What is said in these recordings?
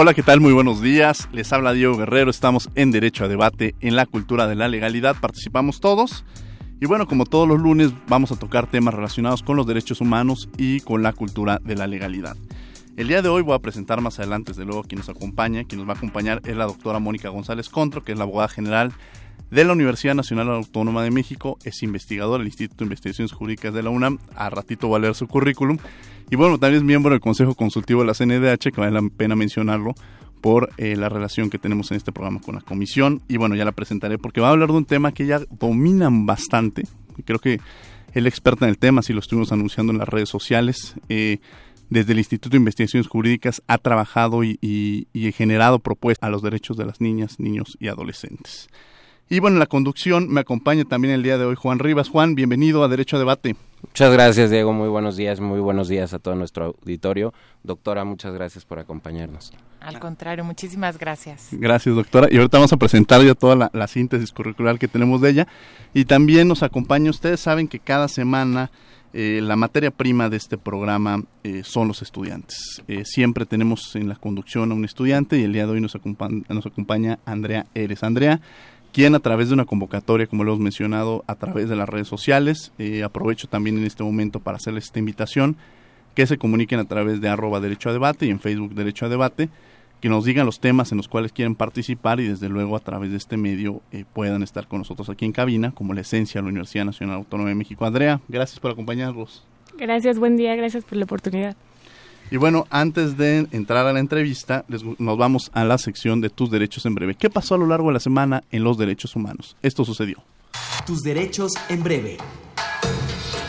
Hola, ¿qué tal? Muy buenos días. Les habla Diego Guerrero. Estamos en Derecho a Debate en la cultura de la legalidad. Participamos todos. Y bueno, como todos los lunes, vamos a tocar temas relacionados con los derechos humanos y con la cultura de la legalidad. El día de hoy voy a presentar más adelante, desde luego, quien nos acompaña. Quien nos va a acompañar es la doctora Mónica González Contro, que es la abogada general de la Universidad Nacional Autónoma de México. Es investigadora del Instituto de Investigaciones Jurídicas de la UNAM. A ratito va a leer su currículum. Y bueno, también es miembro del Consejo Consultivo de la CNDH, que vale la pena mencionarlo por eh, la relación que tenemos en este programa con la comisión. Y bueno, ya la presentaré porque va a hablar de un tema que ya dominan bastante. Creo que el experta en el tema, si lo estuvimos anunciando en las redes sociales, eh, desde el Instituto de Investigaciones Jurídicas ha trabajado y generado propuestas a los derechos de las niñas, niños y adolescentes. Y bueno, en la conducción me acompaña también el día de hoy Juan Rivas. Juan, bienvenido a Derecho a Debate. Muchas gracias, Diego. Muy buenos días, muy buenos días a todo nuestro auditorio. Doctora, muchas gracias por acompañarnos. Al contrario, muchísimas gracias. Gracias, doctora. Y ahorita vamos a presentar ya toda la, síntesis curricular que tenemos de ella. Y también nos acompaña, ustedes saben que cada semana eh, la materia prima de este programa eh, son los estudiantes. Eh, siempre tenemos en la conducción a un estudiante y el día de hoy nos, acompaña, nos acompaña Andrea Eres. Andrea quien a través de una convocatoria, como lo hemos mencionado, a través de las redes sociales, eh, aprovecho también en este momento para hacerles esta invitación, que se comuniquen a través de arroba derecho a debate y en Facebook derecho a debate, que nos digan los temas en los cuales quieren participar y desde luego a través de este medio eh, puedan estar con nosotros aquí en cabina, como la esencia de la Universidad Nacional Autónoma de México. Andrea, gracias por acompañarnos. Gracias, buen día, gracias por la oportunidad. Y bueno, antes de entrar a la entrevista, nos vamos a la sección de tus derechos en breve. ¿Qué pasó a lo largo de la semana en los derechos humanos? Esto sucedió. Tus derechos en breve.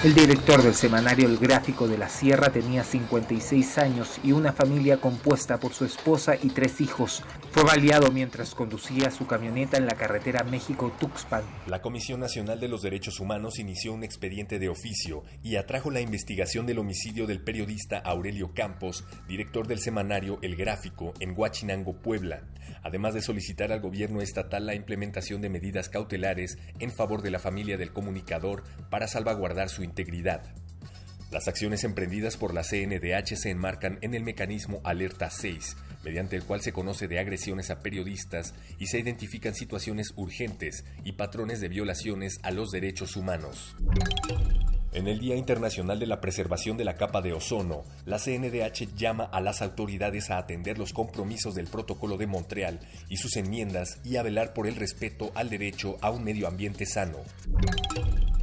El director del semanario El Gráfico de la Sierra tenía 56 años y una familia compuesta por su esposa y tres hijos. Fue baleado mientras conducía su camioneta en la carretera México-Tuxpan. La Comisión Nacional de los Derechos Humanos inició un expediente de oficio y atrajo la investigación del homicidio del periodista Aurelio Campos, director del semanario El Gráfico, en Huachinango, Puebla, además de solicitar al gobierno estatal la implementación de medidas cautelares en favor de la familia del comunicador para salvaguardar su integridad. Las acciones emprendidas por la CNDH se enmarcan en el mecanismo Alerta 6, mediante el cual se conoce de agresiones a periodistas y se identifican situaciones urgentes y patrones de violaciones a los derechos humanos. En el Día Internacional de la Preservación de la Capa de Ozono, la CNDH llama a las autoridades a atender los compromisos del Protocolo de Montreal y sus enmiendas y a velar por el respeto al derecho a un medio ambiente sano.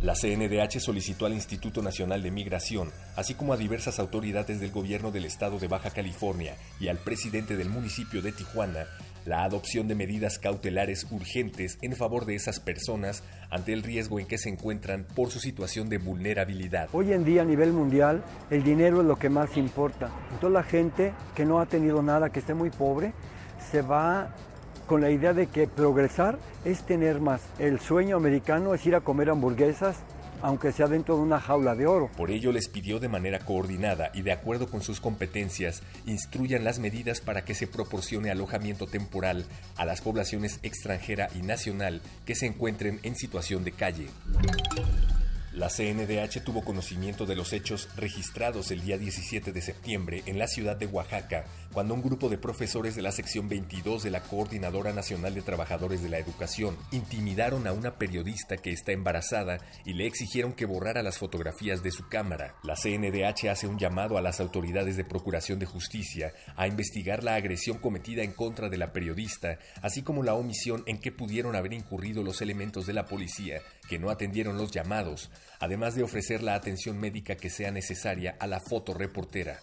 La CNDH solicitó al Instituto Nacional de Migración, así como a diversas autoridades del gobierno del estado de Baja California y al presidente del municipio de Tijuana, la adopción de medidas cautelares urgentes en favor de esas personas ante el riesgo en que se encuentran por su situación de vulnerabilidad. Hoy en día a nivel mundial el dinero es lo que más importa. Entonces la gente que no ha tenido nada, que esté muy pobre, se va con la idea de que progresar es tener más. El sueño americano es ir a comer hamburguesas aunque sea dentro de una jaula de oro. Por ello les pidió de manera coordinada y de acuerdo con sus competencias, instruyan las medidas para que se proporcione alojamiento temporal a las poblaciones extranjera y nacional que se encuentren en situación de calle. La CNDH tuvo conocimiento de los hechos registrados el día 17 de septiembre en la ciudad de Oaxaca, cuando un grupo de profesores de la sección 22 de la Coordinadora Nacional de Trabajadores de la Educación intimidaron a una periodista que está embarazada y le exigieron que borrara las fotografías de su cámara. La CNDH hace un llamado a las autoridades de Procuración de Justicia a investigar la agresión cometida en contra de la periodista, así como la omisión en que pudieron haber incurrido los elementos de la policía que no atendieron los llamados, además de ofrecer la atención médica que sea necesaria a la fotoreportera.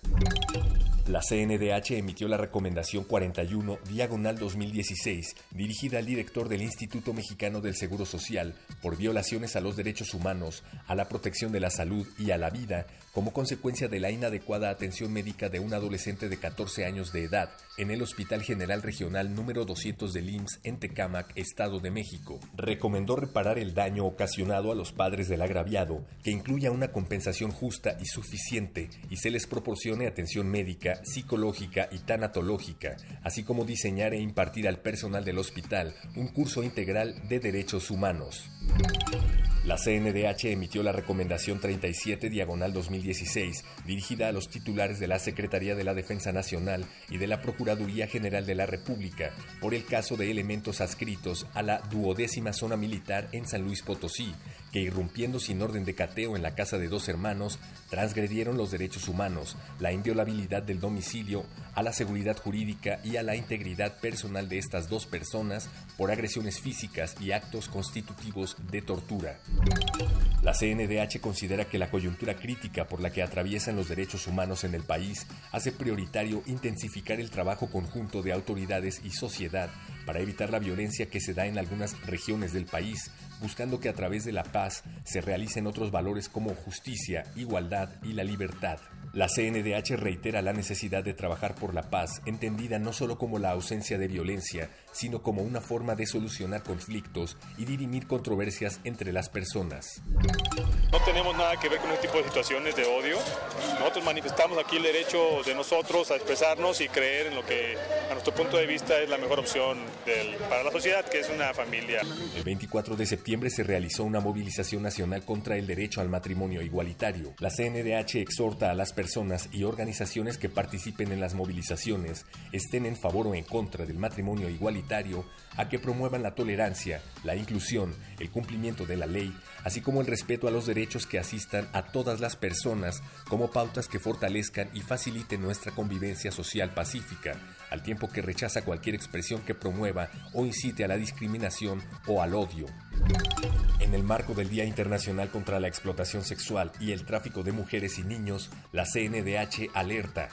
La CNDH emitió la recomendación 41 diagonal 2016 dirigida al director del Instituto Mexicano del Seguro Social por violaciones a los derechos humanos, a la protección de la salud y a la vida como consecuencia de la inadecuada atención médica de un adolescente de 14 años de edad en el Hospital General Regional número 200 del IMSS en Tecámac, Estado de México. Recomendó reparar el daño ocasionado a los padres del agraviado, que incluya una compensación justa y suficiente y se les proporcione atención médica psicológica y tanatológica, así como diseñar e impartir al personal del hospital un curso integral de derechos humanos. La CNDH emitió la Recomendación 37 Diagonal 2016, dirigida a los titulares de la Secretaría de la Defensa Nacional y de la Procuraduría General de la República por el caso de elementos adscritos a la duodécima zona militar en San Luis Potosí, que irrumpiendo sin orden de cateo en la casa de dos hermanos, transgredieron los derechos humanos, la inviolabilidad del domicilio, a la seguridad jurídica y a la integridad personal de estas dos personas por agresiones físicas y actos constitutivos de tortura. La CNDH considera que la coyuntura crítica por la que atraviesan los derechos humanos en el país hace prioritario intensificar el trabajo conjunto de autoridades y sociedad para evitar la violencia que se da en algunas regiones del país, buscando que a través de la paz se realicen otros valores como justicia, igualdad y la libertad. La CNDH reitera la necesidad de trabajar por la paz, entendida no solo como la ausencia de violencia, sino como una forma de solucionar conflictos y dirimir controversias entre las personas. No tenemos nada que ver con este tipo de situaciones de odio. Nosotros manifestamos aquí el derecho de nosotros a expresarnos y creer en lo que a nuestro punto de vista es la mejor opción para la sociedad, que es una familia. El 24 de septiembre se realizó una movilización nacional contra el derecho al matrimonio igualitario. La CNDH exhorta a las personas y organizaciones que participen en las movilizaciones, estén en favor o en contra del matrimonio igualitario, a que promuevan la tolerancia, la inclusión, el cumplimiento de la ley, así como el respeto a los derechos que asistan a todas las personas como pautas que fortalezcan y faciliten nuestra convivencia social pacífica, al tiempo que rechaza cualquier expresión que promueva o incite a la discriminación o al odio. En el marco del Día Internacional contra la Explotación Sexual y el Tráfico de Mujeres y Niños, la CNDH alerta.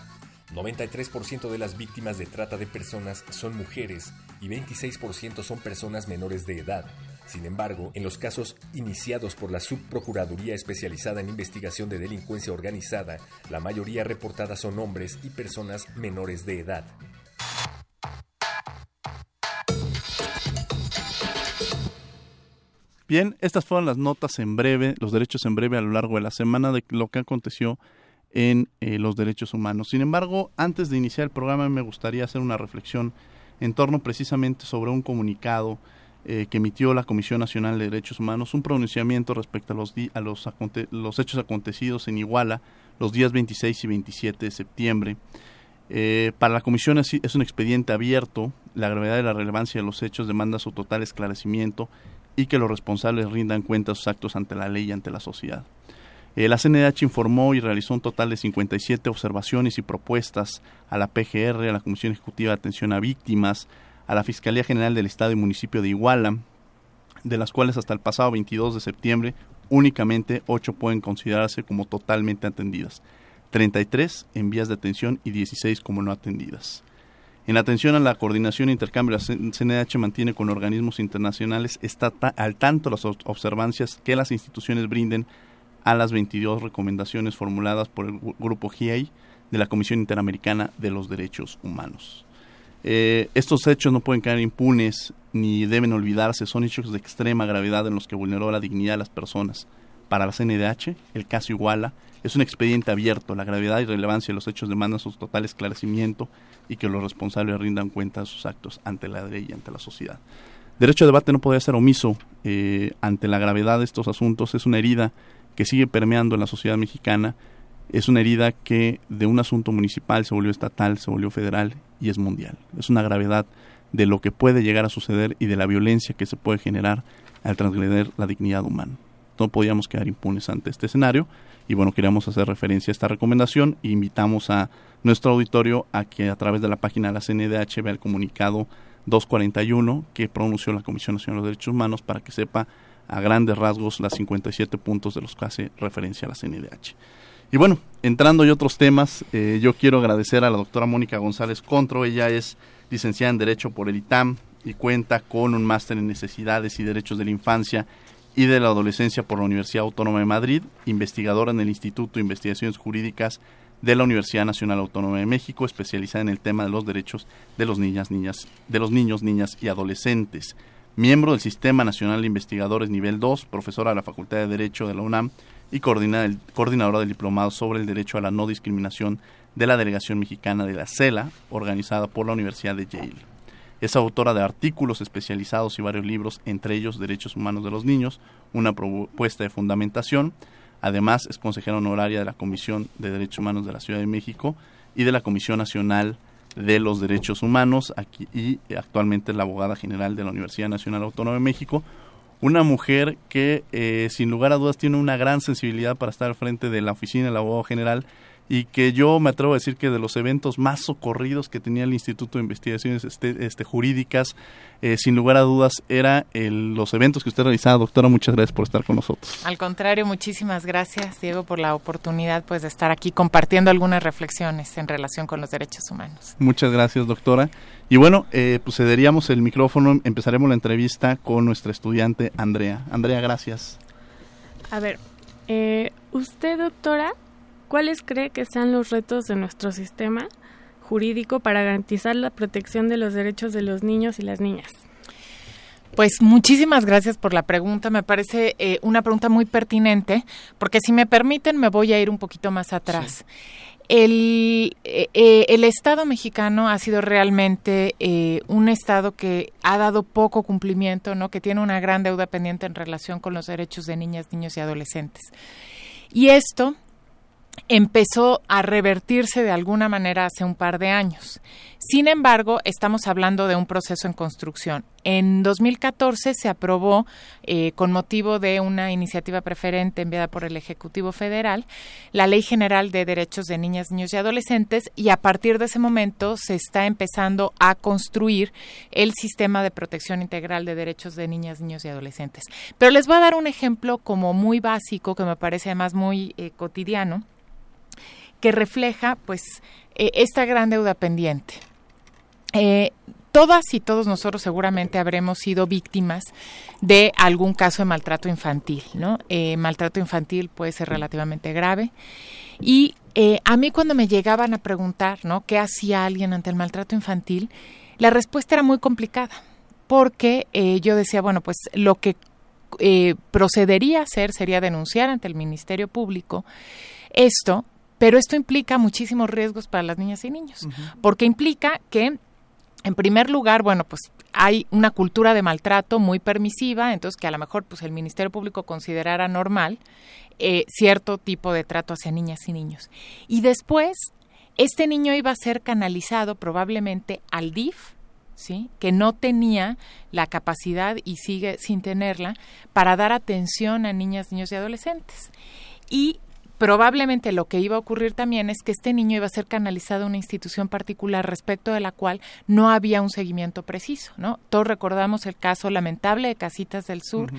93% de las víctimas de trata de personas son mujeres y 26% son personas menores de edad. Sin embargo, en los casos iniciados por la Subprocuraduría especializada en investigación de delincuencia organizada, la mayoría reportadas son hombres y personas menores de edad. Bien, estas fueron las notas en breve, los derechos en breve a lo largo de la semana de lo que aconteció en eh, los derechos humanos. Sin embargo, antes de iniciar el programa me gustaría hacer una reflexión en torno precisamente sobre un comunicado eh, que emitió la Comisión Nacional de Derechos Humanos, un pronunciamiento respecto a los, a los, los hechos acontecidos en Iguala los días 26 y 27 de septiembre. Eh, para la Comisión es, es un expediente abierto, la gravedad y la relevancia de los hechos demanda su total esclarecimiento y que los responsables rindan cuenta de sus actos ante la ley y ante la sociedad. Eh, la CNDH informó y realizó un total de 57 observaciones y propuestas a la PGR, a la Comisión Ejecutiva de Atención a Víctimas, a la Fiscalía General del Estado y Municipio de Iguala, de las cuales hasta el pasado 22 de septiembre únicamente 8 pueden considerarse como totalmente atendidas, 33 en vías de atención y 16 como no atendidas. En atención a la coordinación e intercambio, la CNH mantiene con organismos internacionales está al tanto las observancias que las instituciones brinden a las 22 recomendaciones formuladas por el grupo GIEI de la Comisión Interamericana de los Derechos Humanos. Eh, estos hechos no pueden quedar impunes ni deben olvidarse, son hechos de extrema gravedad en los que vulneró la dignidad de las personas. Para la CNDH, el caso Iguala es un expediente abierto. La gravedad y relevancia de los hechos demandan su total esclarecimiento y que los responsables rindan cuenta de sus actos ante la ley y ante la sociedad. Derecho a debate no podría ser omiso eh, ante la gravedad de estos asuntos. Es una herida que sigue permeando en la sociedad mexicana. Es una herida que de un asunto municipal se volvió estatal, se volvió federal y es mundial. Es una gravedad de lo que puede llegar a suceder y de la violencia que se puede generar al transgredir la dignidad humana. No podíamos quedar impunes ante este escenario y bueno, queríamos hacer referencia a esta recomendación e invitamos a nuestro auditorio a que a través de la página de la CNDH vea el comunicado 241 que pronunció la Comisión Nacional de Derechos Humanos para que sepa a grandes rasgos las 57 puntos de los que hace referencia a la CNDH. Y bueno, entrando y otros temas, eh, yo quiero agradecer a la doctora Mónica González Contro. Ella es licenciada en Derecho por el ITAM y cuenta con un máster en Necesidades y Derechos de la Infancia y de la Adolescencia por la Universidad Autónoma de Madrid, investigadora en el Instituto de Investigaciones Jurídicas de la Universidad Nacional Autónoma de México, especializada en el tema de los derechos de los niñas, niñas, de los niños, niñas y adolescentes. Miembro del Sistema Nacional de Investigadores Nivel 2, profesora de la Facultad de Derecho de la UNAM y coordinadora del Diplomado sobre el Derecho a la No Discriminación de la Delegación Mexicana de la CELA, organizada por la Universidad de Yale. Es autora de artículos especializados y varios libros, entre ellos Derechos Humanos de los Niños, una propuesta de fundamentación, Además, es consejera honoraria de la Comisión de Derechos Humanos de la Ciudad de México y de la Comisión Nacional de los Derechos Humanos aquí, y actualmente es la abogada general de la Universidad Nacional Autónoma de México. Una mujer que, eh, sin lugar a dudas, tiene una gran sensibilidad para estar al frente de la oficina del abogado general y que yo me atrevo a decir que de los eventos más socorridos que tenía el Instituto de Investigaciones este, este Jurídicas, eh, sin lugar a dudas, era los eventos que usted realizaba. Doctora, muchas gracias por estar con nosotros. Al contrario, muchísimas gracias, Diego, por la oportunidad pues, de estar aquí compartiendo algunas reflexiones en relación con los derechos humanos. Muchas gracias, doctora. Y bueno, eh, pues cederíamos el micrófono, empezaremos la entrevista con nuestra estudiante Andrea. Andrea, gracias. A ver, eh, usted, doctora, ¿Cuáles cree que sean los retos de nuestro sistema jurídico para garantizar la protección de los derechos de los niños y las niñas? Pues muchísimas gracias por la pregunta. Me parece eh, una pregunta muy pertinente, porque si me permiten me voy a ir un poquito más atrás. El, eh, eh, el, Estado mexicano ha sido realmente un Estado que ha dado poco cumplimiento, ¿no? que tiene una gran deuda pendiente en relación con los derechos de niñas, niños y adolescentes. Y esto empezó a revertirse de alguna manera hace un par de años. Sin embargo, estamos hablando de un proceso en construcción. En 2014 se aprobó, eh, con motivo de una iniciativa preferente enviada por el Ejecutivo Federal, la Ley General de Derechos de Niñas, Niños y Adolescentes y a partir de ese momento se está empezando a construir el sistema de protección integral de derechos de niñas, niños y adolescentes. Pero les voy a dar un ejemplo como muy básico, que me parece además muy eh, cotidiano que refleja pues eh, esta gran deuda pendiente. Eh, todas y todos nosotros seguramente habremos sido víctimas de algún caso de maltrato infantil, ¿no? Eh, maltrato infantil puede ser relativamente grave. Y a mí cuando me llegaban a preguntar, ¿no? ¿Qué hacía alguien ante el maltrato infantil? La respuesta era muy complicada, porque yo decía, bueno, pues lo que procedería a hacer sería denunciar ante el Ministerio Público esto pero esto implica muchísimos riesgos para las niñas y niños, porque implica que, en primer lugar, bueno, pues hay una cultura de maltrato muy permisiva, entonces que a lo mejor pues el Ministerio Público considerara normal eh, cierto tipo de trato hacia niñas y niños. Y después, este niño iba a ser canalizado probablemente al DIF, ¿Sí? que no tenía la capacidad y sigue sin tenerla para dar atención a niñas, niños y adolescentes. Y probablemente lo que iba a ocurrir también es que este niño iba a ser canalizado a una institución particular respecto de la cual no había un seguimiento preciso, ¿no? Todos recordamos el caso lamentable de Casitas del Sur,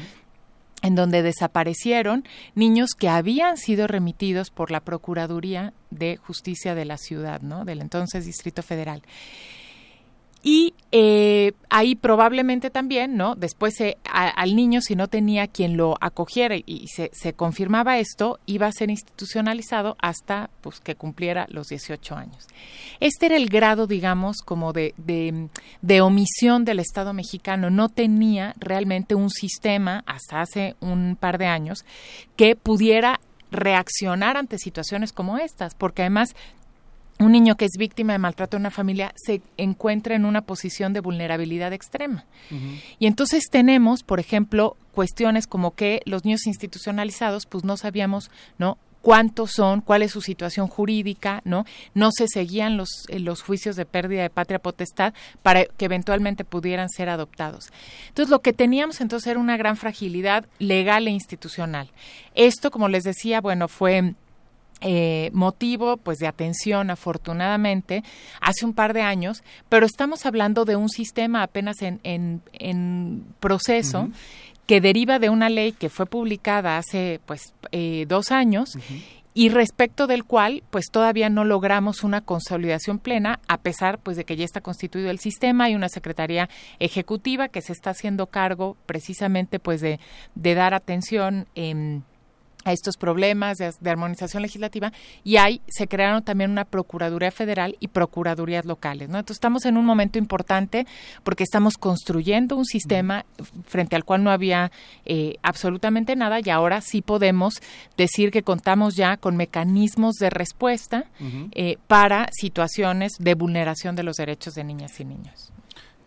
en donde desaparecieron niños que habían sido remitidos por la Procuraduría de Justicia de la ciudad, ¿no? Del entonces Distrito Federal. Y eh, ahí probablemente también, ¿no? Después al niño, si no tenía quien lo acogiera y se, se, confirmaba esto, iba a ser institucionalizado hasta pues, que cumpliera los 18 años. Este era el grado, digamos, como de, de, de omisión del Estado mexicano. No tenía realmente un sistema, hasta hace un par de años, que pudiera reaccionar ante situaciones como estas, porque además un niño que es víctima de maltrato en una familia se encuentra en una posición de vulnerabilidad extrema. Y entonces tenemos, por ejemplo, cuestiones como que los niños institucionalizados, pues no sabíamos, ¿no? cuántos son, cuál es su situación jurídica, ¿no? No se seguían los, eh, los juicios de pérdida de patria potestad para que eventualmente pudieran ser adoptados. Entonces, lo que teníamos entonces era una gran fragilidad legal e institucional. Esto, como les decía, bueno, fue eh, motivo pues de atención afortunadamente hace un par de años pero estamos hablando de un sistema apenas en, en, proceso que deriva de una ley que fue publicada hace pues eh, dos años y respecto del cual pues todavía no logramos una consolidación plena a pesar pues de que ya está constituido el sistema y una secretaría ejecutiva que se está haciendo cargo precisamente pues de, de dar atención en a estos problemas de, armonización legislativa y ahí se crearon también una Procuraduría Federal y Procuradurías locales. ¿no? Entonces estamos en un momento importante porque estamos construyendo un sistema frente al cual no había eh, absolutamente nada y ahora sí podemos decir que contamos ya con mecanismos de respuesta eh, para situaciones de vulneración de los derechos de niñas y niños.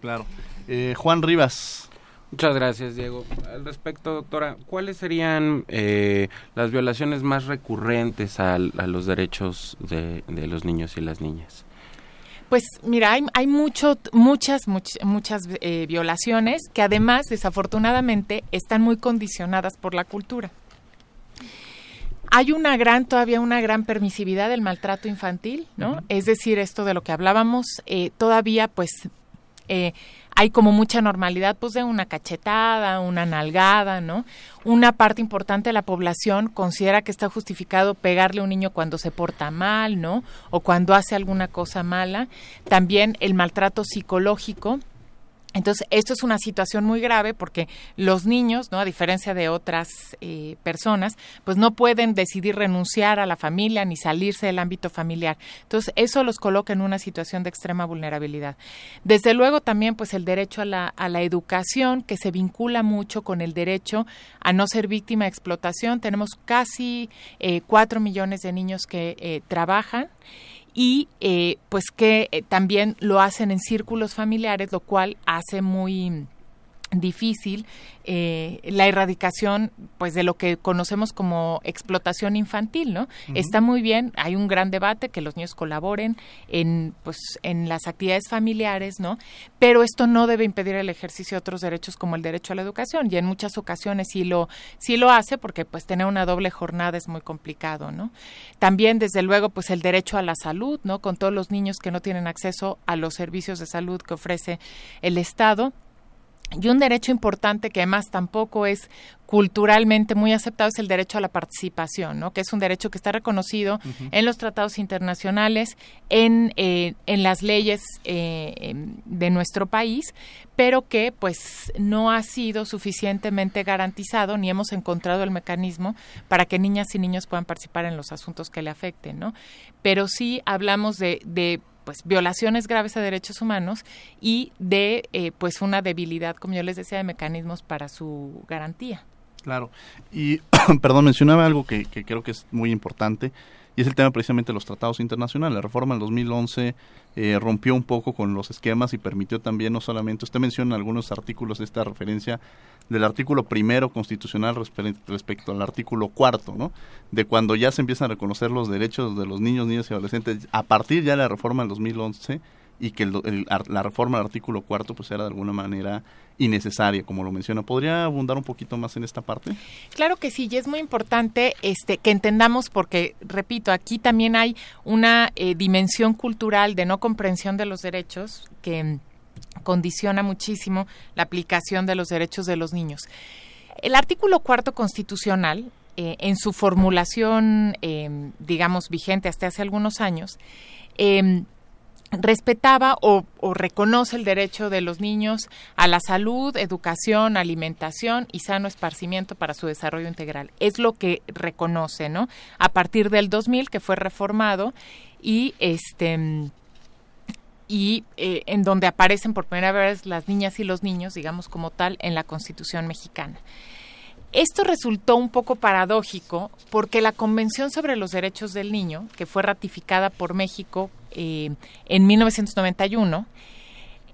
Claro. Eh, Juan Rivas. Muchas gracias, Diego. Al respecto, doctora, ¿cuáles serían eh, las violaciones más recurrentes a, los derechos de, los niños y las niñas? Pues mira, hay, hay mucho, muchas, muchas eh, violaciones que además, desafortunadamente, están muy condicionadas por la cultura. Hay una gran, todavía una gran permisividad del maltrato infantil, ¿no? Es decir, esto de lo que hablábamos, eh, todavía pues hay como mucha normalidad pues de una cachetada, una nalgada, ¿no? Una parte importante de la población considera que está justificado pegarle a un niño cuando se porta mal, ¿no? O cuando hace alguna cosa mala. También el maltrato psicológico entonces, esto es una situación muy grave porque los niños, ¿no? a diferencia de otras eh, personas, pues no pueden decidir renunciar a la familia ni salirse del ámbito familiar. Entonces, eso los coloca en una situación de extrema vulnerabilidad. Desde luego también, pues el derecho a la, a la educación, que se vincula mucho con el derecho a no ser víctima de explotación. Tenemos casi eh, cuatro millones de niños que eh, trabajan y eh, pues que eh, también lo hacen en círculos familiares, lo cual hace muy difícil eh, la erradicación pues de lo que conocemos como explotación infantil no está muy bien hay un gran debate que los niños colaboren en pues en las actividades familiares no pero esto no debe impedir el ejercicio de otros derechos como el derecho a la educación y en muchas ocasiones sí lo sí lo hace porque pues tener una doble jornada es muy complicado no también desde luego pues el derecho a la salud no con todos los niños que no tienen acceso a los servicios de salud que ofrece el estado y un derecho importante que además tampoco es culturalmente muy aceptado es el derecho a la participación, ¿no? que es un derecho que está reconocido en los tratados internacionales, en, eh, en las leyes eh, em, de nuestro país, pero que pues no ha sido suficientemente garantizado ni hemos encontrado el mecanismo para que niñas y niños puedan participar en los asuntos que le afecten, ¿no? Pero sí hablamos de, de pues violaciones graves a derechos humanos y de eh, pues una debilidad, como yo les decía, de mecanismos para su garantía. Claro. Y, perdón, mencionaba algo que, que creo que es muy importante y es el tema precisamente de los tratados internacionales. La reforma del 2011 eh, rompió un poco con los esquemas y permitió también no solamente, usted menciona algunos artículos de esta referencia del artículo primero constitucional respecto al artículo cuarto, ¿no? De cuando ya se empiezan a reconocer los derechos de los niños, niñas y adolescentes a partir ya de la reforma del 2011 y que la reforma del artículo cuarto pues era de alguna manera innecesaria, como lo menciona. ¿Podría abundar un poquito más en esta parte? Claro que sí, y es muy importante este, que entendamos, porque, repito, aquí también hay una eh, dimensión cultural de no comprensión de los derechos que condiciona muchísimo la aplicación de los derechos de los niños. El artículo cuarto constitucional, eh, en su formulación, eh, digamos, vigente hasta hace algunos años, respetaba o, reconoce el derecho de los niños a la salud, educación, alimentación y sano esparcimiento para su desarrollo integral. Es lo que reconoce, ¿no? A partir del 2000 que fue reformado y este y eh, en donde aparecen por primera vez las niñas y los niños, digamos como tal, en la Constitución mexicana. Esto resultó un poco paradójico porque la Convención sobre los Derechos del Niño, que fue ratificada por México eh, en 1991,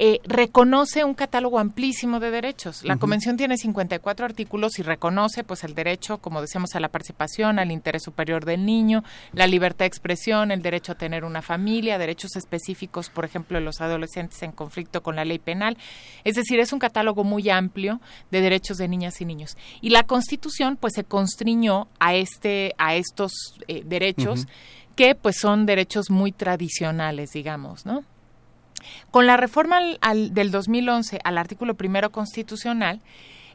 eh, reconoce un catálogo amplísimo de derechos. La Convención tiene 54 artículos y reconoce pues el derecho, como decíamos, a la participación, al interés superior del niño, la libertad de expresión, el derecho a tener una familia, derechos específicos, por ejemplo, de los adolescentes en conflicto con la ley penal. Es decir, es un catálogo muy amplio de derechos de niñas y niños. Y la Constitución pues se constriñó a este a estos eh, derechos que pues son derechos muy tradicionales, digamos, ¿no? Con la reforma al, del 2011 al artículo primero constitucional,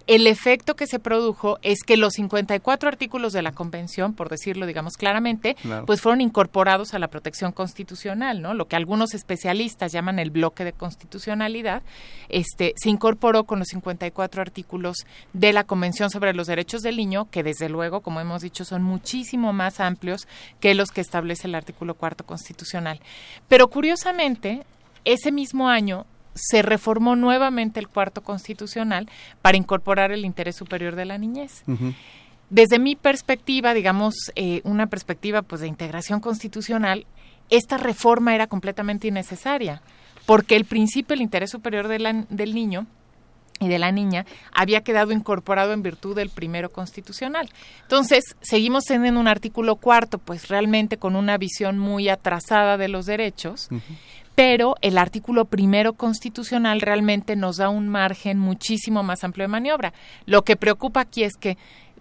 el efecto que se produjo es que los 54 artículos de la Convención, por decirlo, digamos claramente, Claro. pues fueron incorporados a la protección constitucional, ¿no? Lo que algunos especialistas llaman el bloque de constitucionalidad, este, se incorporó con los 54 artículos de la Convención sobre los Derechos del Niño, que desde luego, como hemos dicho, son muchísimo más amplios que los que establece el artículo cuarto constitucional. Pero curiosamente, ese mismo año se reformó nuevamente el cuarto constitucional para incorporar el interés superior de la niñez. Desde mi perspectiva, digamos, eh, una perspectiva pues de integración constitucional, esta reforma era completamente innecesaria, porque el principio del interés superior de la- del niño y de la niña había quedado incorporado en virtud del primero constitucional. Entonces, seguimos teniendo un artículo cuarto, pues realmente con una visión muy atrasada de los derechos, pero el artículo primero constitucional realmente nos da un margen muchísimo más amplio de maniobra. Lo que preocupa aquí es que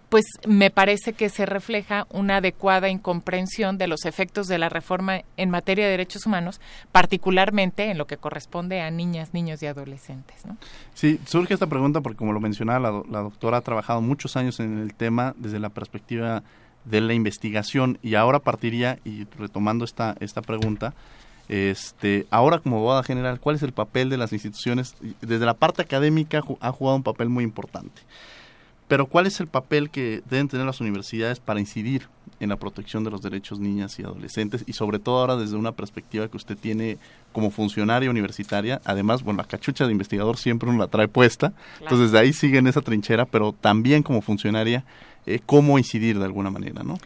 pues me parece que se refleja una adecuada incomprensión de los efectos de la reforma en materia de derechos humanos, particularmente en lo que corresponde a niñas, niños y adolescentes. ¿no? Sí, surge esta pregunta porque como lo mencionaba, la, la doctora ha trabajado muchos años en el tema desde la perspectiva de la investigación y ahora partiría, y retomando esta, esta pregunta, este, ahora como abogada general, ¿cuál es el papel de las instituciones? Desde la parte académica ha jugado un papel muy importante. Pero ¿cuál es el papel que deben tener las universidades para incidir en la protección de los derechos niñas y adolescentes y sobre todo ahora desde una perspectiva que usted tiene como funcionaria universitaria? Además, bueno, la cachucha de investigador siempre uno la trae puesta, entonces de ahí sigue en esa trinchera, pero también como funcionaria, eh, cómo incidir de alguna manera, ¿no?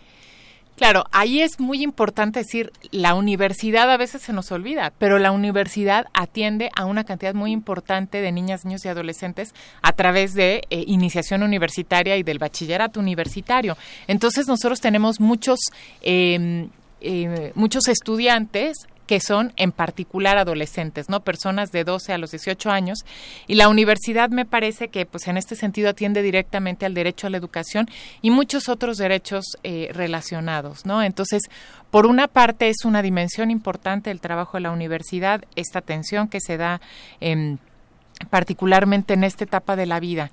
Claro, ahí es muy importante decir, la universidad a veces se nos olvida, pero la universidad atiende a una cantidad muy importante de niñas, niños y adolescentes a través de eh, iniciación universitaria y del bachillerato universitario. Entonces nosotros tenemos muchos, eh, eh, muchos estudiantes que son en particular adolescentes, ¿no? Personas de 12 a los 18 años y la universidad me parece que pues en este sentido atiende directamente al derecho a la educación y muchos otros derechos eh, relacionados, ¿no? Entonces, por una parte es una dimensión importante del trabajo de la universidad, esta atención que se da en particularmente en esta etapa de la vida.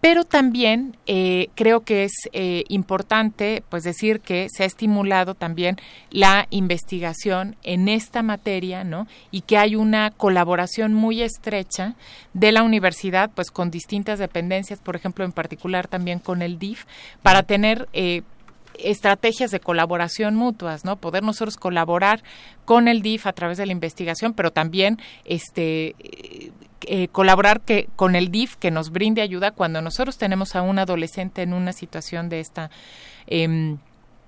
Pero también eh, creo que es eh, importante pues decir que se ha estimulado también la investigación en esta materia, ¿no? Y que hay una colaboración muy estrecha de la universidad pues con distintas dependencias, por ejemplo, en particular también con el DIF, para tener eh, estrategias de colaboración mutuas, ¿no? Poder nosotros colaborar con el DIF a través de la investigación, pero también este eh, colaborar que con el DIF que nos brinde ayuda cuando nosotros tenemos a un adolescente en una situación de esta em,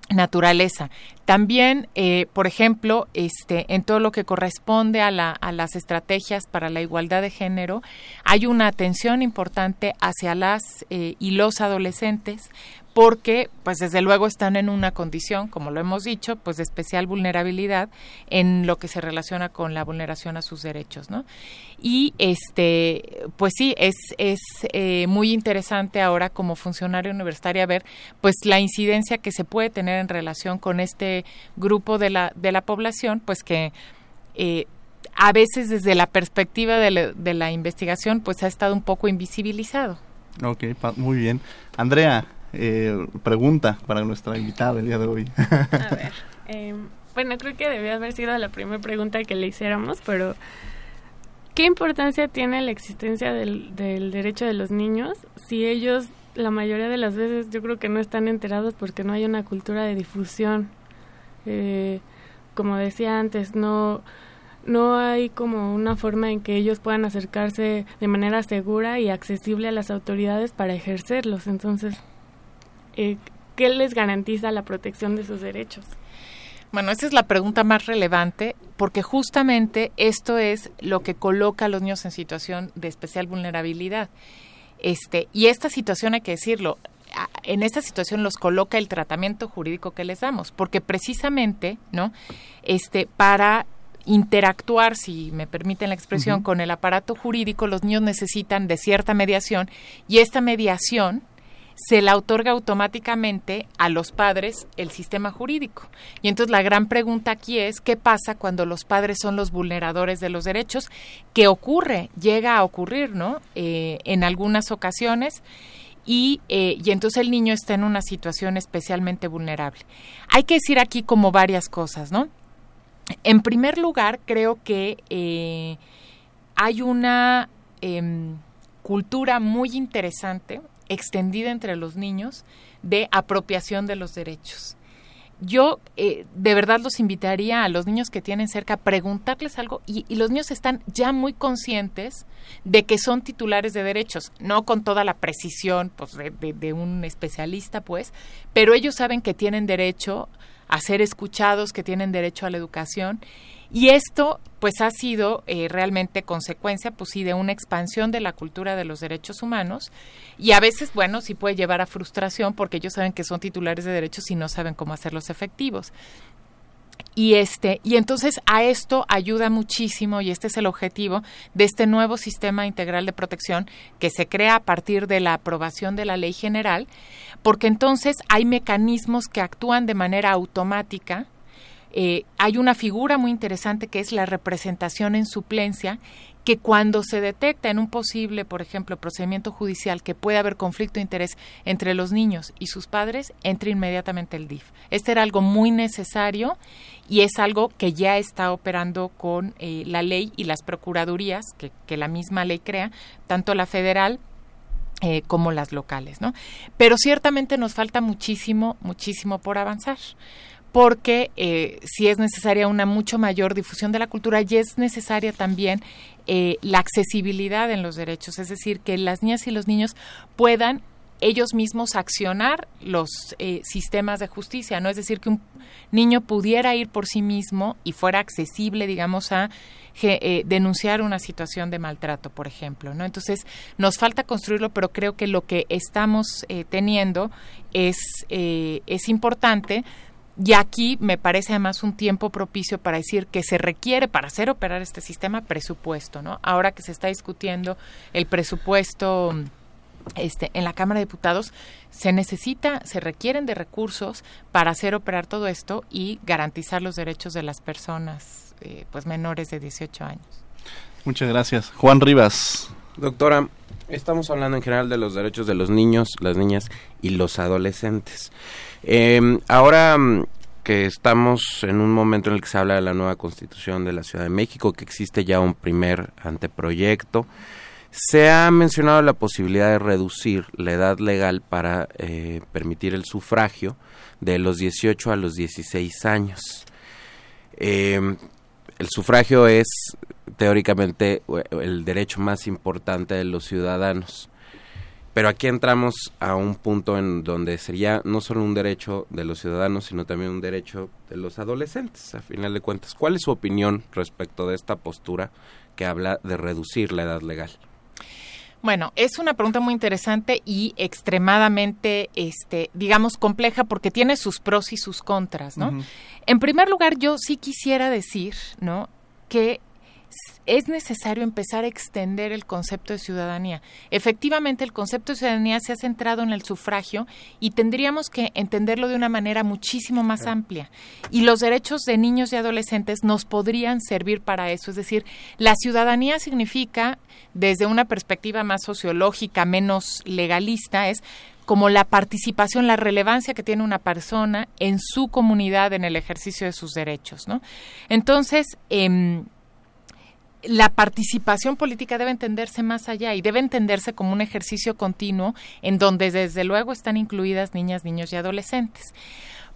naturaleza. También, eh, por ejemplo, este, en todo lo que corresponde a, la, a las estrategias para la igualdad de género, hay una atención importante hacia las eh, y los adolescentes porque, pues desde luego están en una condición, como lo hemos dicho, pues de especial vulnerabilidad en lo que se relaciona con la vulneración a sus derechos, ¿no? Y este, pues sí, es, es eh, muy interesante ahora como funcionaria universitaria ver, pues la incidencia que se puede tener en relación con este grupo de la, de la población, pues que eh, a veces desde la perspectiva de la, de la investigación, pues ha estado un poco invisibilizado. Ok, muy bien. Andrea, eh, pregunta para nuestra invitada el día de hoy. A ver, eh, bueno, creo que debió haber sido la primera pregunta que le hiciéramos, pero ¿qué importancia tiene la existencia del, del derecho de los niños si ellos, la mayoría de las veces, yo creo que no están enterados porque no hay una cultura de difusión? Eh, como decía antes, no no hay como una forma en que ellos puedan acercarse de manera segura y accesible a las autoridades para ejercerlos. Entonces, eh, ¿qué les garantiza la protección de sus derechos? Bueno, esa es la pregunta más relevante porque justamente esto es lo que coloca a los niños en situación de especial vulnerabilidad. Este, y esta situación hay que decirlo, en esta situación los coloca el tratamiento jurídico que les damos, porque precisamente, ¿no? Este, para interactuar, si me permiten la expresión, con el aparato jurídico, los niños necesitan de cierta mediación y esta mediación se la otorga automáticamente a los padres el sistema jurídico. Y entonces la gran pregunta aquí es, ¿qué pasa cuando los padres son los vulneradores de los derechos? ¿Qué ocurre? Llega a ocurrir, ¿no? Eh, en algunas ocasiones. Y, eh, y, entonces el niño está en una situación especialmente vulnerable. Hay que decir aquí como varias cosas, ¿no? En primer lugar, creo que eh, hay una em, cultura muy interesante extendida entre los niños de apropiación de los derechos. Yo eh, de verdad los invitaría a los niños que tienen cerca a preguntarles algo y, los niños están ya muy conscientes de que son titulares de derechos, no con toda la precisión pues, de un especialista, pues, pero ellos saben que tienen derecho a ser escuchados, que tienen derecho a la educación. Y esto, pues, ha sido eh, realmente consecuencia, pues sí, de una expansión de la cultura de los derechos humanos. Y a veces, bueno, sí puede llevar a frustración porque ellos saben que son titulares de derechos y no saben cómo hacerlos efectivos. Y este, y entonces a esto ayuda muchísimo, y este es el objetivo de este nuevo sistema integral de protección que se crea a partir de la aprobación de la ley general, porque entonces hay mecanismos que actúan de manera automática. Eh, hay una figura muy interesante que es la representación en suplencia, que cuando se detecta en un posible, por ejemplo, procedimiento judicial que puede haber conflicto de interés entre los niños y sus padres, entre inmediatamente el DIF. Este era algo muy necesario y es algo que ya está operando con eh, la ley y las procuradurías que, que la misma ley crea, tanto la federal eh, como las locales, ¿no? Pero ciertamente nos falta muchísimo, muchísimo por avanzar porque eh, si es necesaria una mucho mayor difusión de la cultura y es necesaria también eh, la accesibilidad en los derechos, es decir, que las niñas y los niños puedan ellos mismos accionar los eh, sistemas de justicia, ¿no? Es decir, que un niño pudiera ir por sí mismo y fuera accesible, digamos, a eh, denunciar una situación de maltrato, por ejemplo, ¿no? Entonces, nos falta construirlo, pero creo que lo que estamos eh, teniendo es, es importante y aquí me parece además un tiempo propicio para decir que se requiere para hacer operar este sistema presupuesto, ¿no? Ahora que se está discutiendo el presupuesto este, en la Cámara de Diputados se necesita, se requieren de recursos para hacer operar todo esto y garantizar los derechos de las personas eh, pues menores de 18 años. Muchas gracias. Juan Rivas. Doctora, estamos hablando en general de los derechos de los niños, las niñas y los adolescentes. Em, ahora mm, que estamos en un momento en el que se habla de la nueva constitución de la Ciudad de México, que existe ya un primer anteproyecto, se ha mencionado la posibilidad de reducir la edad legal para eh, permitir el sufragio de los 18 a los 16 años. Em, el sufragio es teóricamente el derecho más importante de los ciudadanos. Pero aquí entramos a un punto en donde sería no solo un derecho de los ciudadanos, sino también un derecho de los adolescentes, a final de cuentas. ¿Cuál es su opinión respecto de esta postura que habla de reducir la edad legal? Bueno, es una pregunta muy interesante y extremadamente, este, digamos, compleja porque tiene sus pros y sus contras, ¿no? En primer lugar, yo sí quisiera decir, ¿no? Que es necesario empezar a extender el concepto de ciudadanía. Efectivamente, el concepto de ciudadanía se ha centrado en el sufragio y tendríamos que entenderlo de una manera muchísimo más amplia. Y los derechos de niños y adolescentes nos podrían servir para eso. Es decir, la ciudadanía significa, desde una perspectiva más sociológica, menos legalista, es como la participación, la relevancia que tiene una persona en su comunidad en el ejercicio de sus derechos, ¿no? Entonces, eh, la participación política debe entenderse más allá y debe entenderse como un ejercicio continuo en donde desde luego están incluidas niñas, niños y adolescentes.